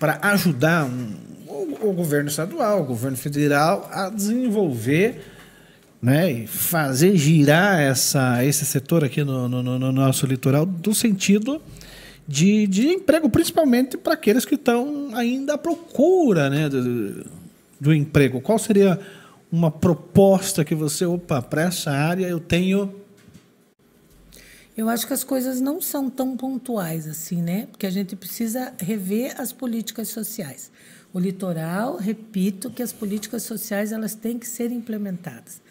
para ajudar um- o, o governo estadual, o governo federal a desenvolver né, e fazer girar essa, esse setor aqui no, no- no- no nosso litoral do sentido de, de emprego, principalmente para aqueles que estão ainda à procura né, do, do emprego. Qual seria uma proposta que você, opa, para essa área eu tenho Eu acho que as coisas não são tão pontuais assim, né? Porque a gente precisa rever as políticas sociais. O litoral, repito, que as políticas sociais elas têm que ser implementadas.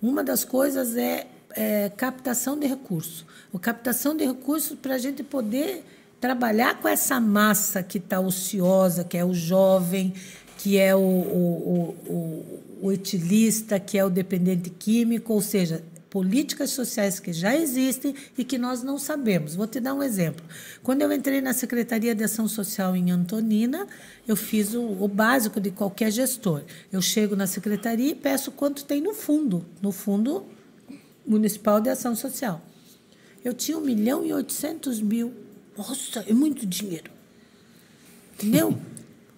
Uma das coisas é, é captação de recursos. O captação de recursos para a gente poder trabalhar com essa massa que está ociosa, que é o jovem, que é o, o, o, o, etilista, que é o dependente químico, ou seja, políticas sociais que já existem e que nós não sabemos. Vou te dar um exemplo. Quando eu entrei na Secretaria de Ação Social em Antonina, eu fiz o, o básico de qualquer gestor. Eu chego na secretaria e peço quanto tem no fundo, no fundo municipal de ação social. Eu tinha 1 milhão e 800 mil. Nossa, é muito dinheiro. Entendeu?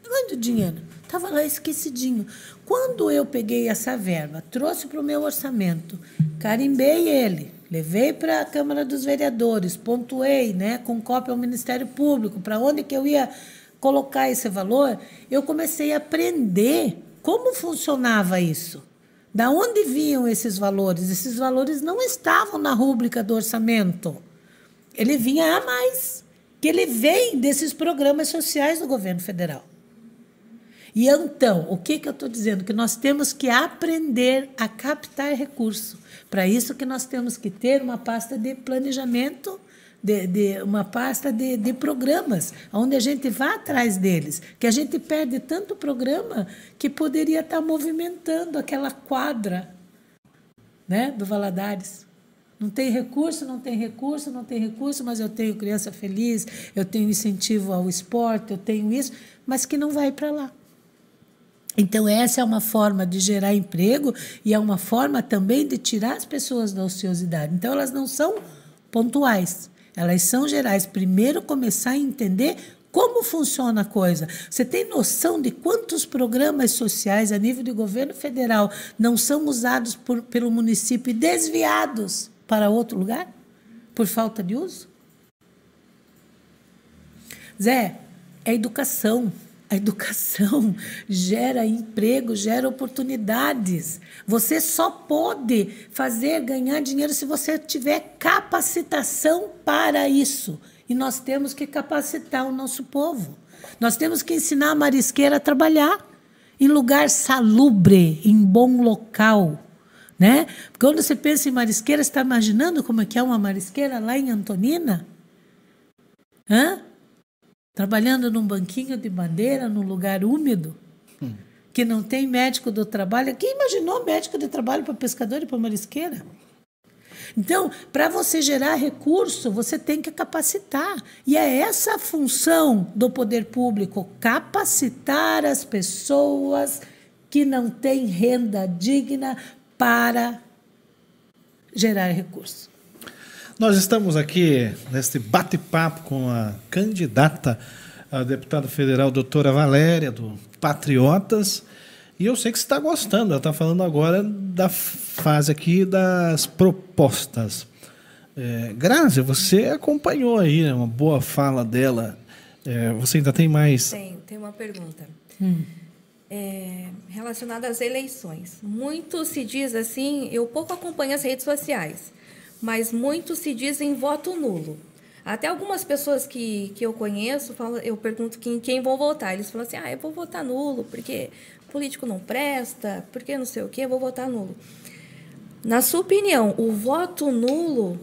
É muito dinheiro. Estava lá esquecidinho. Quando eu peguei essa verba, trouxe para o meu orçamento, carimbei ele, levei para a Câmara dos Vereadores, pontuei, né, com cópia ao Ministério Público, para onde que eu ia colocar esse valor, eu comecei a aprender como funcionava isso. Da onde vinham esses valores? Esses valores não estavam na rúbrica do orçamento. Ele vinha a mais, que ele vem desses programas sociais do governo federal. E então, o que, que eu estou dizendo? Que nós temos que aprender a captar recurso. Para isso que nós temos que ter uma pasta de planejamento, de, de uma pasta de, de, programas, onde a gente vá atrás deles. Que a gente perde tanto programa que poderia estar tá movimentando aquela quadra né, do Valadares. Não tem recurso, não tem recurso, não tem recurso, mas eu tenho criança feliz, eu tenho incentivo ao esporte, eu tenho isso, mas que não vai para lá. Então, essa é uma forma de gerar emprego e é uma forma também de tirar as pessoas da ociosidade. Então, elas não são pontuais, elas são gerais. Primeiro, começar a entender como funciona a coisa. Você tem noção de quantos programas sociais a nível de governo federal não são usados por, pelo município e desviados para outro lugar? Por falta de uso? Zé, é educação. A educação gera emprego, gera oportunidades. Você só pode fazer ganhar dinheiro se você tiver capacitação para isso. E nós temos que capacitar o nosso povo. Nós temos que ensinar a marisqueira a trabalhar em lugar salubre, em bom local. Né? Quando você pensa em marisqueira, você está imaginando como é que é uma marisqueira lá em Antonina? Hã? Trabalhando num banquinho de madeira, num lugar úmido, hum. que não tem médico do trabalho. Quem imaginou médico de trabalho para pescador e para marisqueira? Então, para você gerar recurso, você tem que capacitar. E é essa a função do poder público: capacitar as pessoas que não têm renda digna para gerar recurso. Nós estamos aqui neste bate-papo com a candidata a deputada federal, doutora Valéria, do Patriotas. E eu sei que você está gostando, ela está falando agora da fase aqui das propostas. É, Grazi, você acompanhou aí né, uma boa fala dela. É, você ainda tem mais? Tem, tem uma pergunta. Hum. É, relacionada às eleições. Muito se diz assim, eu pouco acompanho as redes sociais, mas muito se diz em voto nulo. Até algumas pessoas que, que eu conheço, eu pergunto quem, quem vão votar. Eles falam assim: ah, eu vou votar nulo, porque político não presta, porque não sei o quê, eu vou votar nulo. Na sua opinião, o voto nulo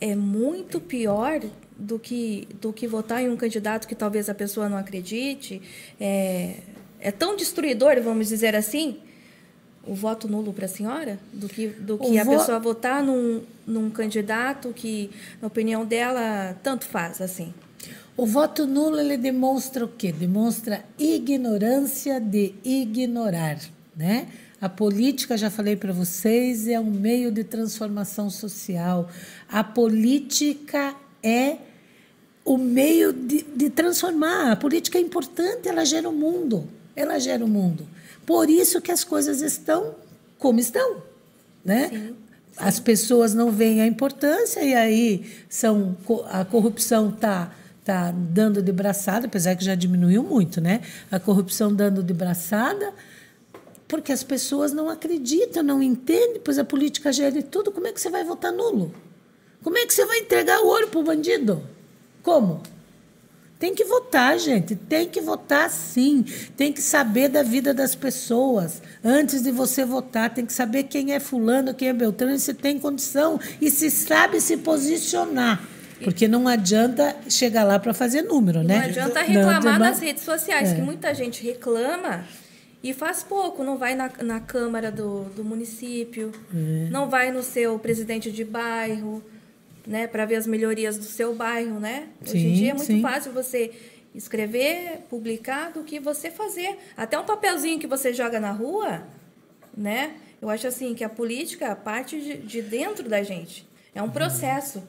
é muito pior do que, do que votar em um candidato que talvez a pessoa não acredite? É, é tão destruidor, vamos dizer assim? O voto nulo para a senhora? Do que, do que a vo... pessoa votar num, num candidato que, na opinião dela, tanto faz, assim? O voto nulo ele demonstra o quê? Demonstra ignorância de ignorar, né? A política, já falei para vocês, é um meio de transformação social. A política é o meio de, de transformar. A política é importante, ela gera o mundo. Ela gera o mundo. Por isso que as coisas estão como estão, né? Sim. As pessoas não veem a importância e aí são a corrupção está tá dando de braçada, apesar que já diminuiu muito, né? A corrupção dando de braçada, porque as pessoas não acreditam, não entendem, pois a política gera tudo. Como é que você vai votar nulo? Como é que você vai entregar o ouro para o bandido? Como? Tem que votar, gente. Tem que votar sim. Tem que saber da vida das pessoas. Antes de você votar, tem que saber quem é fulano, quem é Beltrano, se tem condição e se sabe se posicionar. Porque não adianta chegar lá para fazer número, né? Não adianta reclamar não, nas redes sociais, é. que muita gente reclama E faz pouco, não vai na, na Câmara do, do município, não vai no seu presidente de bairro, né, para ver as melhorias do seu bairro, né? Hoje em Sim, dia é muito sim. fácil você escrever, publicar, do que você fazer. Até um papelzinho que você joga na rua, né? Eu acho assim que a política parte de, de dentro da gente. É um processo.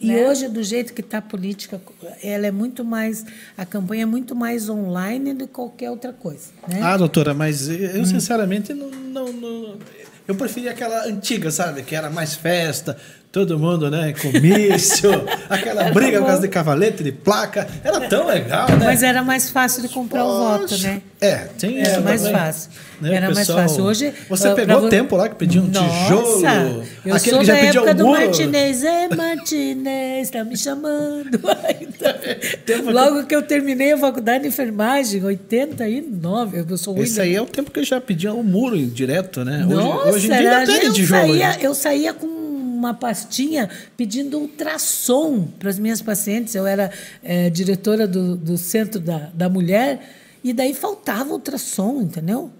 E né? hoje, do jeito que está a política, ela é muito mais. A campanha é muito mais online do que qualquer outra coisa. Né? Ah, doutora, mas eu sinceramente não, não, não- Eu preferia aquela antiga, sabe? Que era mais festa, todo mundo, né? Comício, aquela briga por causa de cavalete, de placa. Era tão legal, né? Mas era mais fácil de comprar o voto, Poxa. né? É, tem Era isso mais também, fácil. né? Era O mais pessoal- fácil. Hoje. Você ah, pegou o tempo lá que pediu um Nossa, tijolo. Eu aquele sou que já pediu época do. Martinez. É, Martinez, tá me chamando. Tempo que- Logo que eu terminei a faculdade de enfermagem, 89, eu sou Esse aí é o tempo que eu já pedia o muro direto, né? Hoje, Nossa, hoje em dia era- ainda tem eu, tijolo. saía, né? eu saía com uma pastinha pedindo ultrassom para as minhas pacientes. Eu era eh, diretora do, do Centro da, da Mulher e daí faltava ultrassom, entendeu?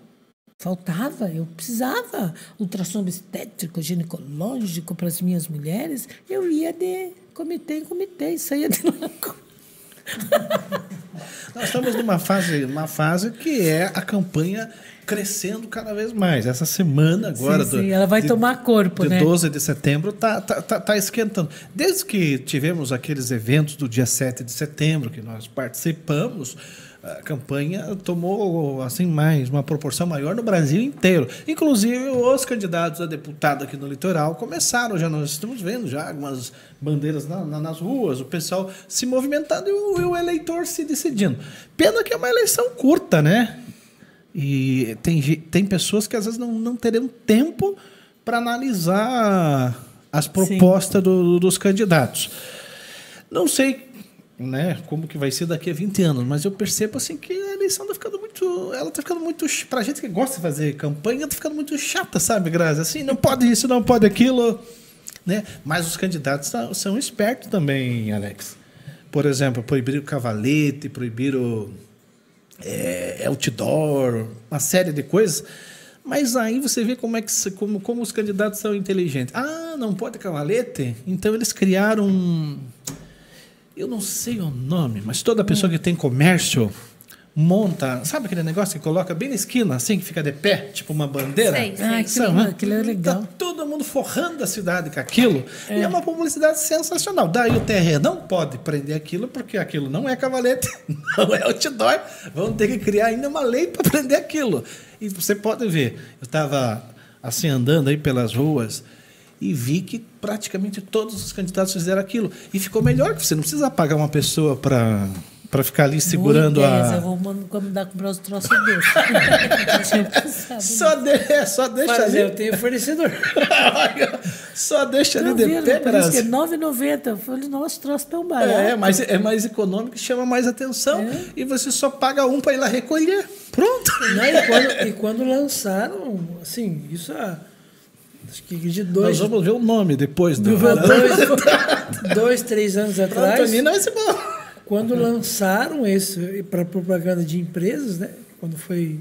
Faltava, eu precisava ultrassom obstétrico, ginecológico para as minhas mulheres. Eu ia de comitê em comitê e saía de lá. Nós estamos numa fase, uma fase que é a campanha crescendo cada vez mais. Essa semana agora... Sim, sim, ela vai tomar corpo, de né? 12 de setembro tá, tá, tá, tá esquentando. Desde que tivemos aqueles eventos do dia 7 de setembro, que nós participamos, a campanha tomou assim mais uma proporção maior no Brasil inteiro. Inclusive, os candidatos a deputado aqui no litoral começaram, já nós estamos vendo já algumas bandeiras na- na- nas ruas, o pessoal se movimentando e o, e o eleitor se decidindo. Pena que é uma eleição curta, né? E tem, tem pessoas que às vezes não, não teriam tempo para analisar as propostas do- dos candidatos. Não sei né, como que vai ser daqui a 20 anos, mas eu percebo assim que a eleição está ficando muito. Ela está ficando muito. Para gente que gosta de fazer campanha, está ficando muito chata, sabe, Grazi? Assim, não pode isso, não pode aquilo. Né? Mas os candidatos são, espertos também, Alex. Por exemplo, proibir o cavalete, proibir o é, outdoor, uma série de coisas. Mas aí você vê como é que como, como os candidatos são inteligentes. Ah, não pode cavalete? Então eles criaram um, eu não sei o nome, mas toda pessoa que tem comércio monta, sabe aquele negócio que coloca bem na esquina, assim, que fica de pé, tipo uma bandeira? Sei, sei. Ah, aquilo, São, né? aquilo é legal. Tá todo mundo forrando a cidade com aquilo. E é uma publicidade sensacional. Daí o TRE não pode prender aquilo, porque aquilo não é cavalete, não é outdoor. Vamos ter que criar ainda uma lei para prender aquilo. E você pode ver, eu estava assim andando aí pelas ruas e vi que praticamente todos os candidatos fizeram aquilo. E ficou melhor, que você não precisa pagar uma pessoa para para ficar ali segurando Boa ideia, a. Eu vou man- mandar comprar os troços pensado. Só, de, é, só deixa Mas ali. eu tenho fornecedor. Só deixa ali de pé, Por isso que é Grazi. R$ 9,90. Eu falei, nossa, troço tão barato. É, mas é mais econômico, chama mais atenção É. e você só paga um para ir lá recolher. Pronto. Não, e, quando, e quando lançaram, assim, isso há, acho que de dois, Nós vamos ver o nome depois do. dois, dois, três anos atrás, Antonina vai ser bom. quando lançaram esse para propaganda de empresas, né? Quando foi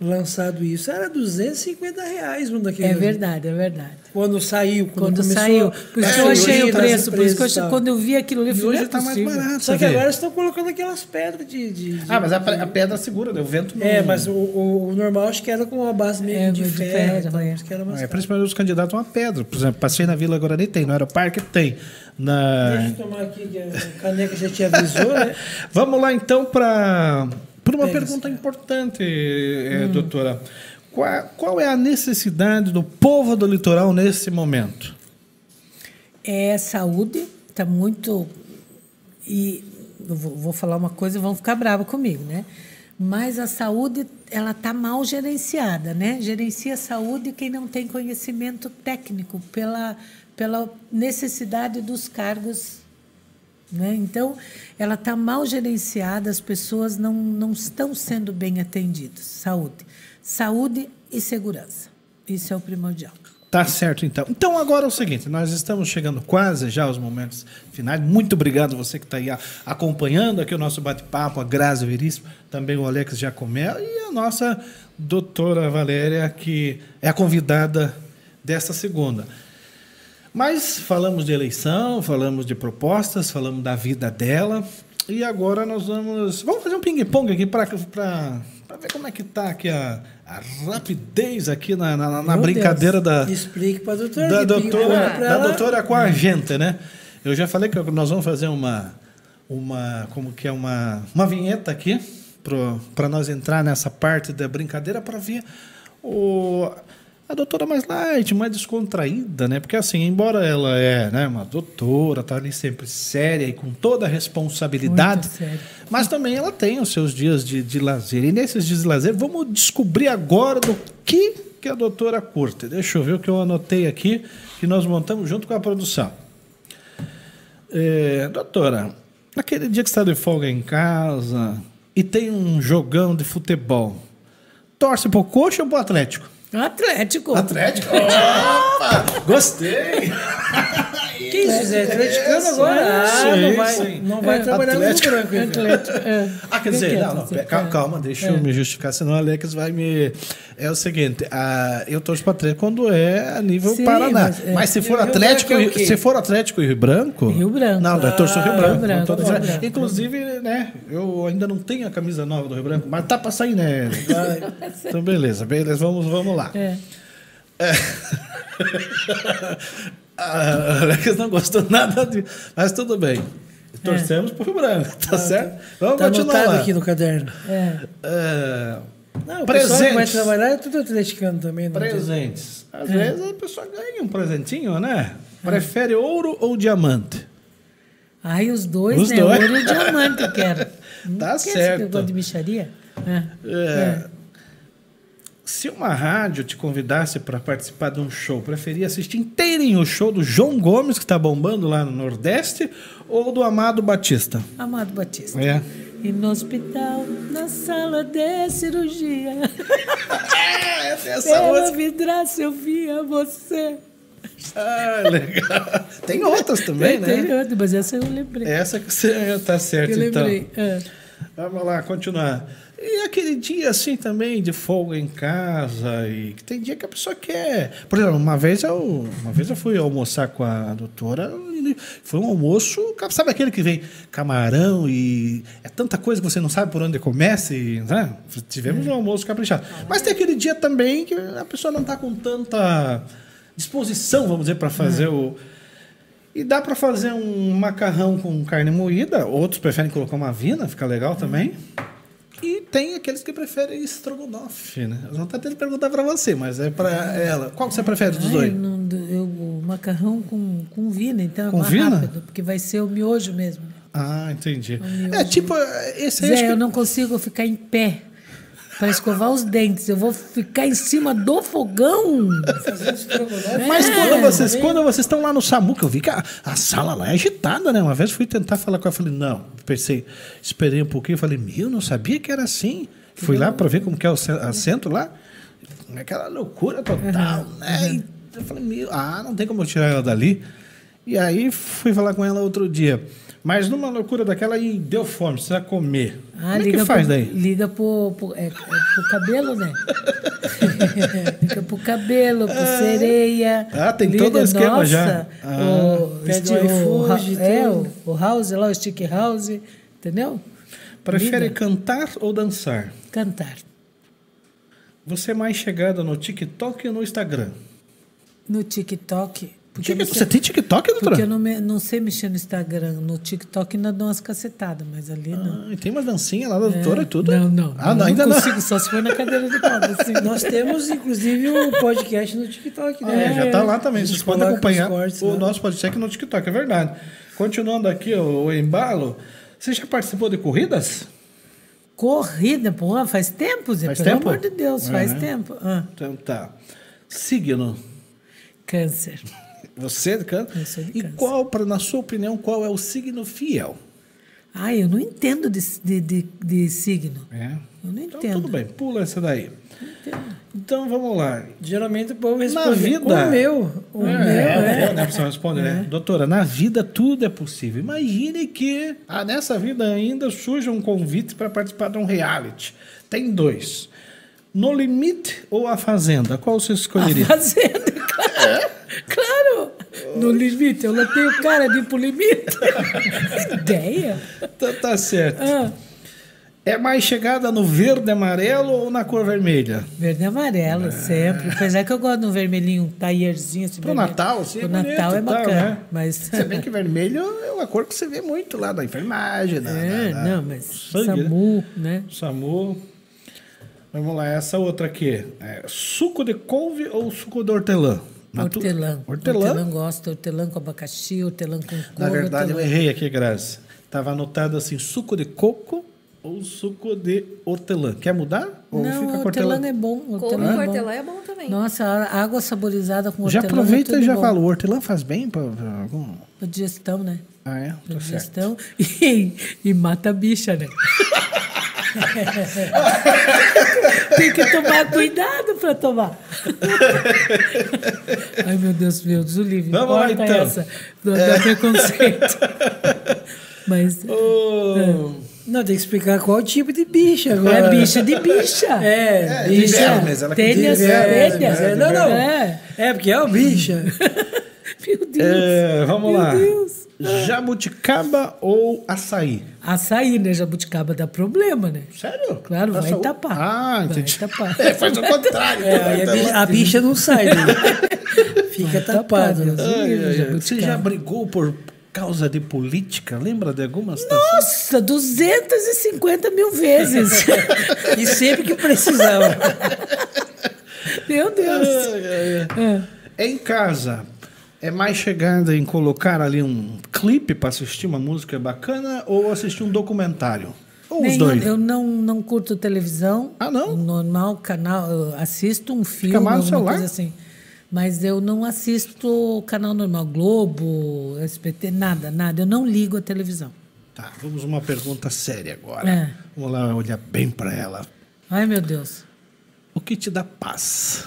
lançado isso, era 250 reais um daqueles. É verdade, é verdade. Quando saiu, quando, Quando começou saiu. Por isso que eu achei o preço. Por isso que eu quando eu vi aquilo ali, eu falei, hoje não é está mais barato. Só que agora estão colocando aquelas pedras de. de- de- Ah, mas a, a pedra segura, né? o vento não. É, mas o, o- o normal acho que era com uma base meio É, de, de ferro. ferro, então, é. acho que era mais É, principalmente os candidatos a uma pedra. Por exemplo, passei na Vila Guarani, tem. No Aeroparque, tem. Na... Deixa eu tomar aqui, que a caneca já te avisou, né? Vamos lá, então, para uma Pega pergunta importante, eh, doutora. Qual, qual é a necessidade do povo do litoral nesse momento? É saúde, está muito. E vou, vou falar uma coisa e vão ficar bravos comigo, né? Mas a saúde ela está mal gerenciada, né? Gerencia a saúde quem não tem conhecimento técnico pela, pela necessidade dos cargos. Né? Então, ela está mal gerenciada, as pessoas não, não estão sendo bem atendidas. Saúde. Saúde e segurança. Isso é o primordial. Tá certo, então. Então, agora é o seguinte: nós estamos chegando quase já aos momentos finais. Muito obrigado você que está aí acompanhando aqui o nosso bate-papo, a Grazi Veríssimo, também o Alex Jacomel e a nossa doutora Valéria, que é a convidada desta segunda. Mas falamos de eleição, falamos de propostas, falamos da vida dela. E agora nós vamos. Vamos fazer um ping-pong aqui para ver como é que tá aqui a, a rapidez aqui na, na, na brincadeira da, Explique para a doutora. da doutora, pra da ela. doutora com a gente, né? Eu já falei que nós vamos fazer uma, uma como que é uma, uma vinheta aqui para nós entrar nessa parte da brincadeira para ver o, a doutora mais light, mais descontraída, né? Porque assim, embora ela é né, uma doutora, tá ali sempre séria e com toda a responsabilidade, mas também ela tem os seus dias de, de lazer. E nesses dias de lazer, vamos descobrir agora do que, que a doutora curte. Deixa eu ver o que eu anotei aqui, que nós montamos junto com a produção. É, doutora, naquele dia que você está de folga em casa e tem um jogão de futebol, torce pro coxa ou pro Atlético? Atlético. Atlético? Opa! Gostei! Que isso, Zé? Atleticano Sim, agora? Ah, não vai, sim. não vai É, trabalhar Atlético. no branco. Atlético. É. Ah, quer dizer, não, quieto, calma, calma, deixa eu me justificar, senão o Alex vai me. É o seguinte, eu torço para Atlético quando é a nível Sim, Paraná. Mas, mas, é. se for Atlético, Branco é se for Atlético e Rio Branco. Rio Branco. Não, eu torço Rio Ah, Branco. Rio Branco, Rio dizendo- Branco. Inclusive, né, eu ainda não tenho a camisa nova do Rio Branco, mas tá para sair, né? então, beleza, beleza, vamos, vamos lá. É. A Alex não gostou nada de. Mas tudo bem. Torcemos pro Rio Branco, tá certo? Vamos Tá continuar. lá. aqui no caderno. É. É, Não, o pessoal que vai Presentes. trabalhar é tudo atleticano também. Tem- Presentes. Às vezes a pessoa ganha um presentinho, né? Prefere ouro ou diamante? Ai, os dois, Os né? dois. Ouro e diamante eu quero. Tá Não quer certo. Esse negócio de bicharia? É. É. Se uma rádio te convidasse para participar de um show, preferia assistir inteirinho o show do João Gomes, que está bombando lá no Nordeste, ou do Amado Batista? Amado Batista. É. E no hospital, na sala de cirurgia. É, essa Pela música. vidraça eu via você. Ah, legal. Tem outras também, Tem né? outra, mas essa eu lembrei. Essa que você tá certo, eu então. lembrei. é. Vamos lá, continuar. E aquele dia assim também de folga em casa e tem dia que a pessoa quer. Por exemplo, uma vez eu, uma vez eu fui almoçar com a doutora, foi um almoço, sabe aquele que vem camarão e é tanta coisa que você não sabe por onde começa e, né? Tivemos um almoço caprichado. Mas tem aquele dia também que a pessoa não está com tanta disposição, vamos dizer, para fazer o e dá para fazer um macarrão com carne moída, outros preferem colocar uma vina, fica legal também. E tem aqueles que preferem estrogonofe, né? Eu não tá tendo perguntar para você, mas é para ela. Qual você prefere dos Ai, dois? não- eu, macarrão com, com vina, então Com é mais vina? rápido, porque vai ser o miojo mesmo. Ah, entendi. miojo. É tipo, esse aí acho Zé, que- eu não consigo ficar em pé para escovar os dentes. Eu vou ficar em cima do fogão. Mas É, quando vocês, quando vocês estão lá no Samuca, eu vi que a, a sala lá é agitada, né? Uma vez fui tentar falar com ela, falei, não, pensei, esperei um pouquinho, falei, meu, não sabia que era assim. Fui lá para ver como que é o assento lá. Aquela loucura total, né? E eu falei, meu, ah, não tem como eu tirar ela dali. E aí fui falar com ela outro dia. Mas numa loucura daquela e deu fome, precisa comer. como é que faz pro, daí? Liga pro, pro, é, é pro cabelo, né? liga pro cabelo, pro sereia. Ah, tem liga, todo o esquema nossa, já. Ah. o, Pede esti- o o, iFood, é, o, o house lá, o stick house, entendeu? Prefere Liga. cantar ou dançar? Cantar. Você é mais chegada no TikTok ou no Instagram? No TikTok. Porque, não Você tem TikTok, doutora? porque eu não, me- não sei mexer no Instagram. No TikTok ainda dou umas cacetadas, mas ali não. Ah, e tem uma dancinha lá da doutora e tudo? Não, não. Ah, eu não, ainda não. consigo, só se for na cadeira de roda. Assim. Nós temos, inclusive, o podcast no TikTok, É, né? já tá lá também. Vocês podem acompanhar cortes o lá. nosso podcast no TikTok, é verdade. Continuando aqui o, o embalo, você já participou de corridas? Corrida, pô, faz tempo, Zé. Faz pelo tempo? amor de Deus, É, faz né? tempo. Ah, Então tá. Signo. câncer. Você é de câncer? Eu sou de E câncer. qual, pra, na sua opinião, qual é o signo fiel? Ah, eu não entendo de, de, de, de signo. É. Eu não Então, entendo. tudo bem, pula essa daí. Então, vamos lá. Geralmente o povo Na responde vida- o meu. O é, meu, é. é, né, a pessoa responde, né? Doutora, na vida tudo é possível. Imagine que ah, nessa vida ainda surge um convite para participar de um reality. Tem dois. No Limite ou A Fazenda? Qual você escolheria? Fazenda, claro. Claro. No limite, eu não tenho cara de ir pro limite. Ideia. Tá, tá certo. Ah, É mais chegada no verde amarelo ou na cor vermelha? verde e amarelo, sempre. Apesar que eu gosto de um vermelhinho, um taierzinho. Assim, Pro vermelho. Natal, sim. Pro é Natal é e tal, bacana. né? Mas. Se bem que vermelho é uma cor que você vê muito lá da enfermagem, da, É, da- da- não, mas sangue, né? SAMU, né? SAMU. Vamos lá, essa outra aqui. É suco de couve ou suco de hortelã? Na tu- Hortelã. Hortelã? Hortelã gosta, hortelã com abacaxi, hortelã com couve. Na verdade, eu hortelã. errei aqui, Grazi. Estava anotado assim, suco de coco ou suco de hortelã. Quer mudar? Ou Não, fica hortelã hortelã? é bom. Hortelã com é bom. hortelã é bom também. Nossa, água saborizada com Já hortelã. aproveita é e já bom. fala, o hortelã faz bem para algum... Pra digestão, né? Ah, é? Pra Tá digestão. E, e mata a bicha, né? Tem que tomar cuidado para tomar. Ai, meu Deus, meu Deus, o livre. Vamos lá, Corta então. essa. Do, do preconceito. Mas Ô, Não, tem que explicar qual tipo de bicha agora. é bicha de bicha. É, É, bicha. ela Telhas, diz- É, telhas. é, não, não. É. É, porque é o bicha. Meu Deus. é, vamos Meu lá. Deus. Jabuticaba ou açaí? Açaí, né? Jabuticaba dá problema, né? Sério? Claro, vai Açaí? tapar. Ah, Vai entendi. tapar. É, faz o contrário. É, aí a, bicha, a bicha não sai, né? Fica tapado. Né? Ai, ai, ai. Você já brigou por causa de política? Lembra de algumas? Nossa, 250 mil vezes. E sempre que precisava. Meu Deus. É. Em casa, é mais chegada em colocar ali um clipe para assistir uma música bacana ou assistir um documentário? Ou os Nenhum, dois? eu não, não curto televisão. Ah, não? Normal, canal. Eu assisto um filme, mais alguma celular? coisa assim. Mas eu não assisto canal normal, Globo, SBT, nada, nada. Eu não ligo a televisão. Tá, vamos uma pergunta séria agora. É. Vamos lá olhar bem para ela. Ai, meu Deus. O que te dá paz?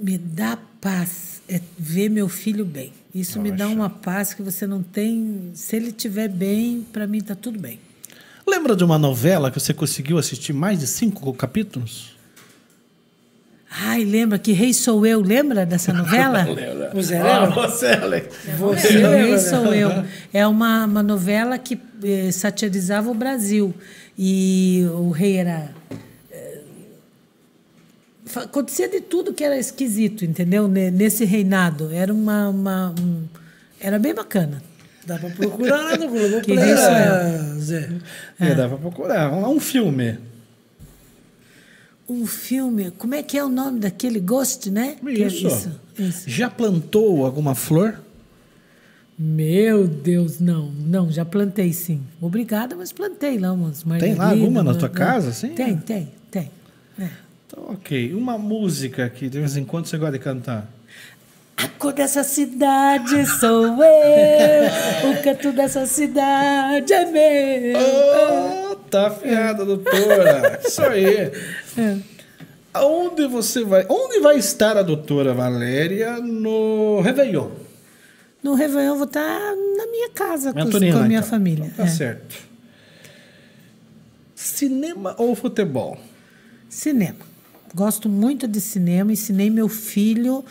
Me dá paz é ver meu filho bem. Isso me dá uma paz que você não tem. Se ele estiver bem, para mim tá tudo bem. Lembra de uma novela que você conseguiu assistir mais de cinco capítulos? Ai, lembra que Rei Sou Eu, lembra dessa novela? O Zé Ah, lembra? você, Alex. Você lembra, Rei né? Sou Eu. É uma, uma novela que eh, satirizava o Brasil. E o rei era. Acontecia de tudo que era esquisito, entendeu? Ne- Nesse reinado. Era uma. uma- um- era bem bacana. Dá pra procurar lá no Globo. Que Play, isso, ah, Zé. É, dá pra procurar. Vamos lá, Um filme. Um filme. Como é que é o nome daquele Ghost, né? É Isso. isso, isso. Já plantou alguma flor? Meu Deus, não. Não, já plantei sim. Obrigada, mas plantei lá umas Tem lá alguma na margaridas, tua né? casa, assim? Tem, tem, tem. É. Então, ok. Uma música que de vez em quando você gosta de cantar. A cor dessa cidade sou eu, o canto dessa cidade é meu. Oh, tá afiada, doutora. Isso aí. Aonde você vai? Onde vai estar a doutora Valéria no Réveillon? No Réveillon vou estar na minha casa, com, Antonina, com a minha então. família. Tá é. certo. Cinema ou futebol? Cinema. Gosto muito de cinema, ensinei meu filho,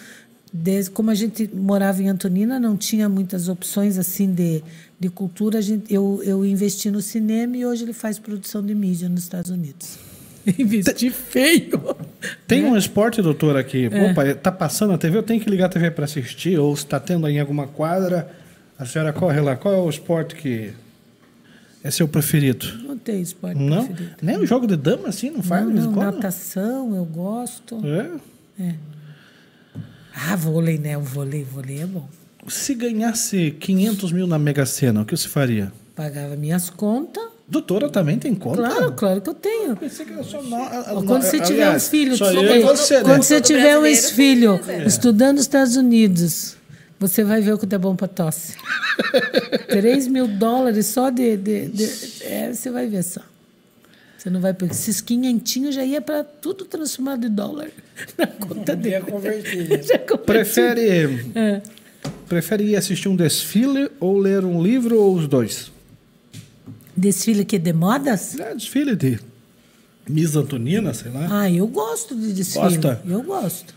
desde, como a gente morava em Antonina, não tinha muitas opções assim de, de cultura, a gente, eu, eu investi no cinema e hoje ele faz produção de mídia nos Estados Unidos. Investi feio. Tem um esporte, doutora, que opa, tá passando na TV, eu tenho que ligar a TV para assistir, ou se está tendo em alguma quadra, a senhora corre lá. Qual é o esporte que é seu preferido? Não tem esporte Não? preferido. Nem o jogo de dama, assim, não faz? Não, não, quando? natação eu gosto. É. Ah, vôlei, né? O vôlei, vôlei é bom. Se ganhasse 500 mil na Mega Sena, o que você faria? Pagava minhas contas. Doutora também tem conta? Claro, claro que eu tenho. Pensei que era só no... Quando você tiver Aliás, uns filhos, eu e você, né? quando você tiver que fazer. estudando nos Estados Unidos, Você vai ver o que é bom para tosse. 3 mil dólares só de. de, de é, você vai ver só. Você não vai pegar. Esses quinhentinhos já ia para tudo transformado em dólar na conta dele. Ia converter. Já converti. Prefere, É. prefere ir assistir um desfile ou ler um livro ou os dois? Desfile que de modas? É, desfile de Miss Antonina, sei lá. Ah, eu gosto de desfile. Gosta? Eu gosto.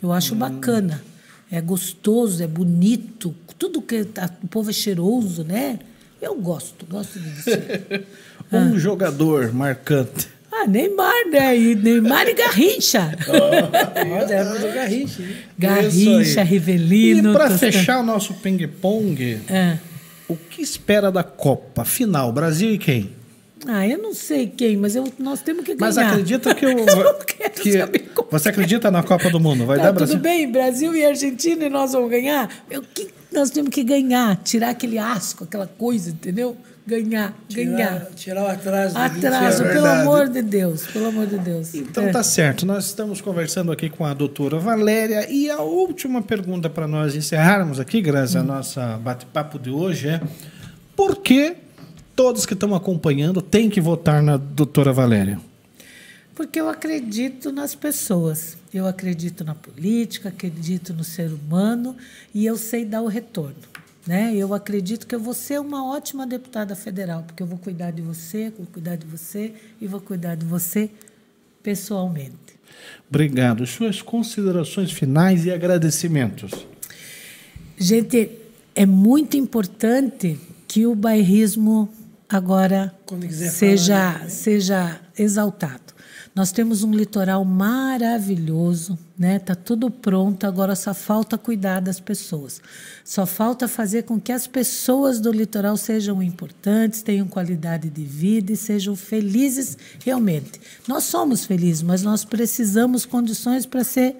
Eu acho bacana. É gostoso, é bonito. Tudo que tá, o povo é cheiroso, né? Eu gosto, gosto de desfile. Um jogador marcante. ah, Neymar, né? E Neymar e Garrincha. Olha, é do Garrincha. hein? Garrincha, Isso aí. Rivelino. E para fechar o nosso ping-pong, É. o que espera da Copa? Final, Brasil e quem? Ah, eu não sei quem, mas eu, nós temos que ganhar. Mas acredita que o. Eu não quero que- saber como você acredita na Copa do Mundo? Vai Tá dar tudo Brasil? bem, Brasil e Argentina e nós vamos ganhar? O que nós temos que ganhar? Tirar aquele asco, aquela coisa, entendeu? Ganhar, ganhar. Tirar, tirar o atraso. do Atraso, É pelo amor de Deus, pelo amor de Deus. Então É. tá certo, nós estamos conversando aqui com a doutora Valéria e a última pergunta para nós encerrarmos aqui, Grazi, a nossa bate-papo de hoje é por que todos que estão acompanhando têm que votar na doutora Valéria? Porque eu acredito nas pessoas, eu acredito na política, acredito no ser humano e eu sei dar o retorno. Né? Eu acredito que eu vou ser uma ótima deputada federal, porque eu vou cuidar de você, vou cuidar de você e vou cuidar de você pessoalmente. Obrigado. Suas considerações finais e agradecimentos. Gente, é muito importante que o bairrismo agora seja, falar, né? seja exaltado. Nós temos um litoral maravilhoso, né? Tá tudo pronto, agora só falta cuidar das pessoas. Só falta fazer com que as pessoas do litoral sejam importantes, tenham qualidade de vida e sejam felizes realmente. Nós somos felizes, mas nós precisamos condições para ser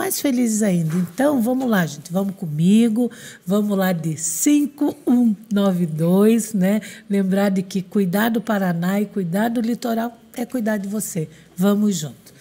mais felizes ainda. Então, vamos lá, gente. Vamos comigo. Vamos lá de 5192, né? Lembrar de que cuidar do Paraná e cuidar do litoral é cuidar de você. Vamos junto.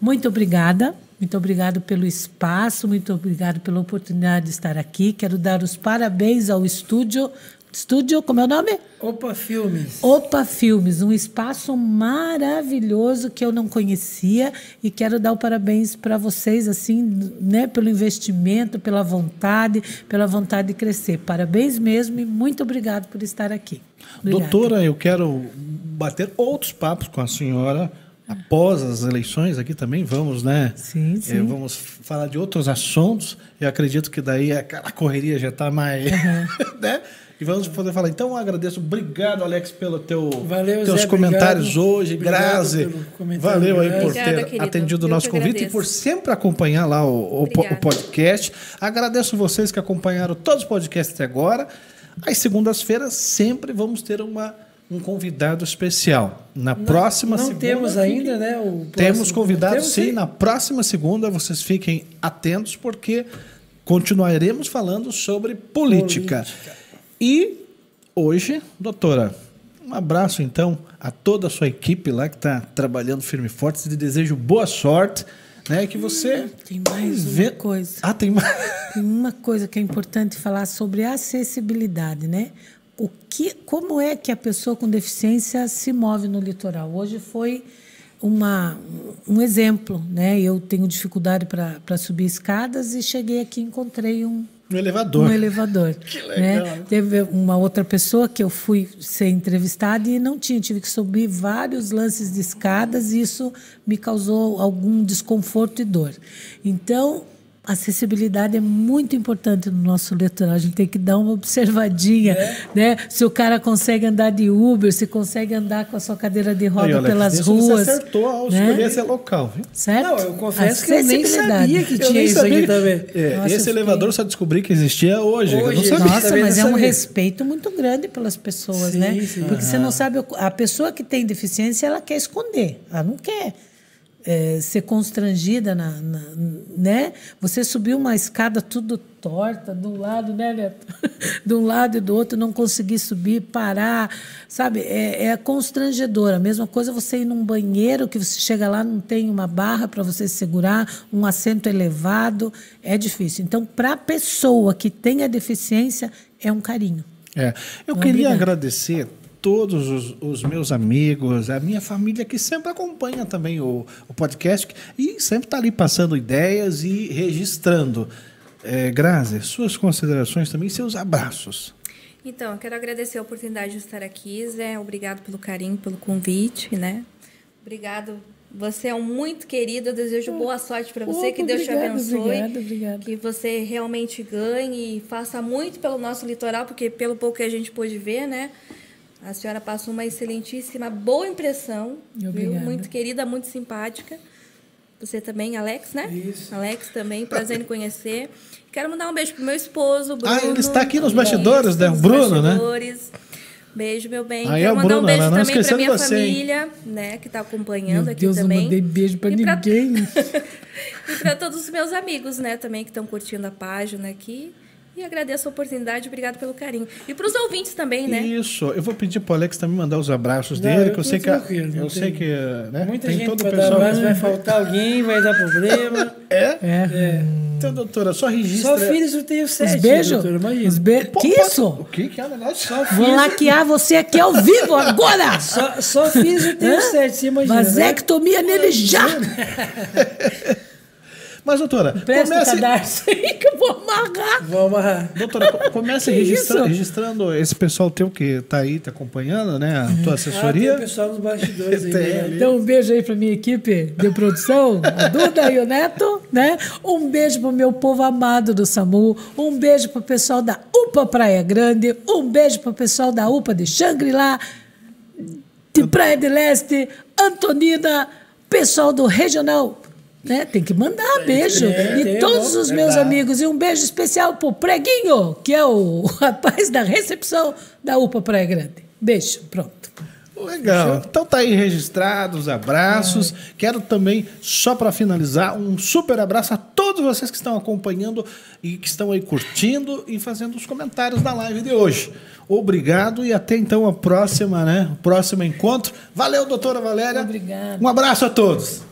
Muito obrigada. Muito obrigado pelo espaço, muito obrigado pela oportunidade de estar aqui. Quero dar os parabéns ao estúdio. Estúdio, como é o nome? Opa Filmes. Opa Filmes, um espaço maravilhoso que eu não conhecia e quero dar o parabéns para vocês assim, né, pelo investimento, pela vontade, pela vontade de crescer. Parabéns mesmo e muito obrigado por estar aqui. Obrigada. Doutora, eu quero bater outros papos com a senhora após as eleições aqui também. Vamos, né? Sim, Eh, sim. vamos falar de outros assuntos. Eu acredito que daí aquela correria já está mais. né? E vamos poder falar. Então, eu agradeço. Obrigado, Alex, pelo teu Valeu, teus Zé, comentários obrigado. hoje. Obrigado Grazi, valeu aí por ter atendido o nosso convite e agradeço. por sempre acompanhar lá o, o o podcast. Agradeço vocês que acompanharam todos os podcasts até agora. Às segundas-feiras sempre vamos ter uma, um convidado especial. Na próxima Não segunda. temos ainda, né? O Temos convidados Temos, sim. Na próxima segunda vocês fiquem atentos porque continuaremos falando sobre política. E hoje, doutora, um abraço então a toda a sua equipe lá que está trabalhando firme e forte. Te desejo boa sorte, né? Que você Tem mais vê- uma coisa. Ah, tem mais. Tem uma coisa que é importante falar sobre acessibilidade, né? O que, como é que a pessoa com deficiência se move no litoral? Hoje foi uma, um exemplo, né? Eu tenho dificuldade para subir escadas e cheguei aqui e encontrei um, No elevador. um elevador. legal. Né? Teve uma outra pessoa que eu fui ser entrevistada e não tinha, tive que subir vários lances de escadas e isso me causou algum desconforto e dor. Então, a acessibilidade é muito importante no nosso litoral. A gente tem que dar uma observadinha, né? Se o cara consegue andar de Uber, se consegue andar com a sua cadeira de roda Aí, Alex, pelas ruas. Você acertou ao né? escolher esse local, viu? Certo? Não, eu confesso que eu nem sabia que Eu tinha isso aqui que- também. É, Nossa, esse elevador só descobri que existia hoje. eu Hoje, não sabia. Nossa, Também mas não é um respeito muito grande pelas pessoas, Sim, né? sim. Porque você não sabe, o- a pessoa que tem deficiência, ela quer esconder, ela não quer. É, ser constrangida, na, na, né? Você subiu uma escada tudo torta, de um lado, né, Neto? de um lado e do outro, não conseguir subir, parar, sabe? É, é constrangedor. A mesma coisa você ir num banheiro que você chega lá, não tem uma barra para você segurar, um assento elevado, é difícil. Então, para a pessoa que tem a deficiência, é um carinho. É. Eu queria agradecer todos os, os, meus amigos, a minha família que sempre acompanha também o, o podcast e sempre está ali passando ideias e registrando. É, Grazi, suas considerações também, seus abraços. Então, eu quero agradecer a oportunidade de estar aqui, Zé. Obrigado pelo carinho, pelo convite, né? Obrigado. Você é um muito querido. Eu desejo boa sorte para você. que Deus obrigado, te abençoe. Obrigado, obrigado. Que você realmente ganhe e faça muito pelo nosso litoral, porque pelo pouco que a gente pôde ver, né? A senhora passou uma excelentíssima, boa impressão. Viu? Muito querida, muito simpática. Você também, Alex, né? Isso. Alex também, prazer em conhecer. Quero mandar um beijo pro meu esposo, Bruno. Ah, ele está aqui nos bastidores, né? O Bruno, bastidores. né? Beijo, meu bem. Aí Quero é mandar Bruno, um beijo né? também para minha você, família, né, que está acompanhando Meu aqui Deus, também. Eu mandei beijo para ninguém. e para todos os meus amigos, né, também que estão curtindo a página aqui. E agradeço a oportunidade, obrigado pelo carinho. E para os ouvintes também, né? Isso. Eu vou pedir para o Alex também mandar os abraços Não, dele, eu que eu sei que, eu sei que né, muita tem gente todo o vai pessoal. Dar abraço, vai faltar alguém, vai dar problema. É? É. é. Então, doutora, só registra. Só filhos eu tenho sete. Os beijos? Os be... Pô, que isso? O que, que é o negócio? Só Vou filhos, laquear você aqui ao vivo agora! só, só filhos eu tenho Hã? sete, você imagina. né? Vasectomia nele já! Mas, doutora, Presta o comece, cadarço aí que eu vou amarrar. Vamos amarrar. doutora, co- comece registra- registrando esse pessoal teu que tá aí, te acompanhando, né? A tua Ah, tem assessoria. o pessoal nos bastidores aí. Né? Então, um beijo aí pra minha equipe de produção, a Duda e o Neto, né? Um beijo pro meu povo amado do SAMU, um beijo pro pessoal da UPA Praia Grande, um beijo pro pessoal da UPA de Xangri-Lá, de Praia de Leste, Antonina, pessoal do Regional. Né? Tem que mandar beijo. é, e tem, todos não, os meus amigos. E um beijo especial pro Preguinho, que é o rapaz da recepção da UPA Praia Grande. Beijo, pronto. Legal. Então tá aí registrado os abraços. Quero também, só para finalizar, um super abraço a todos vocês que estão acompanhando e que estão aí curtindo e fazendo os comentários da live de hoje. Obrigado e até então a próxima, né? O próximo encontro. Valeu, doutora Valéria. Obrigada. Um abraço a todos.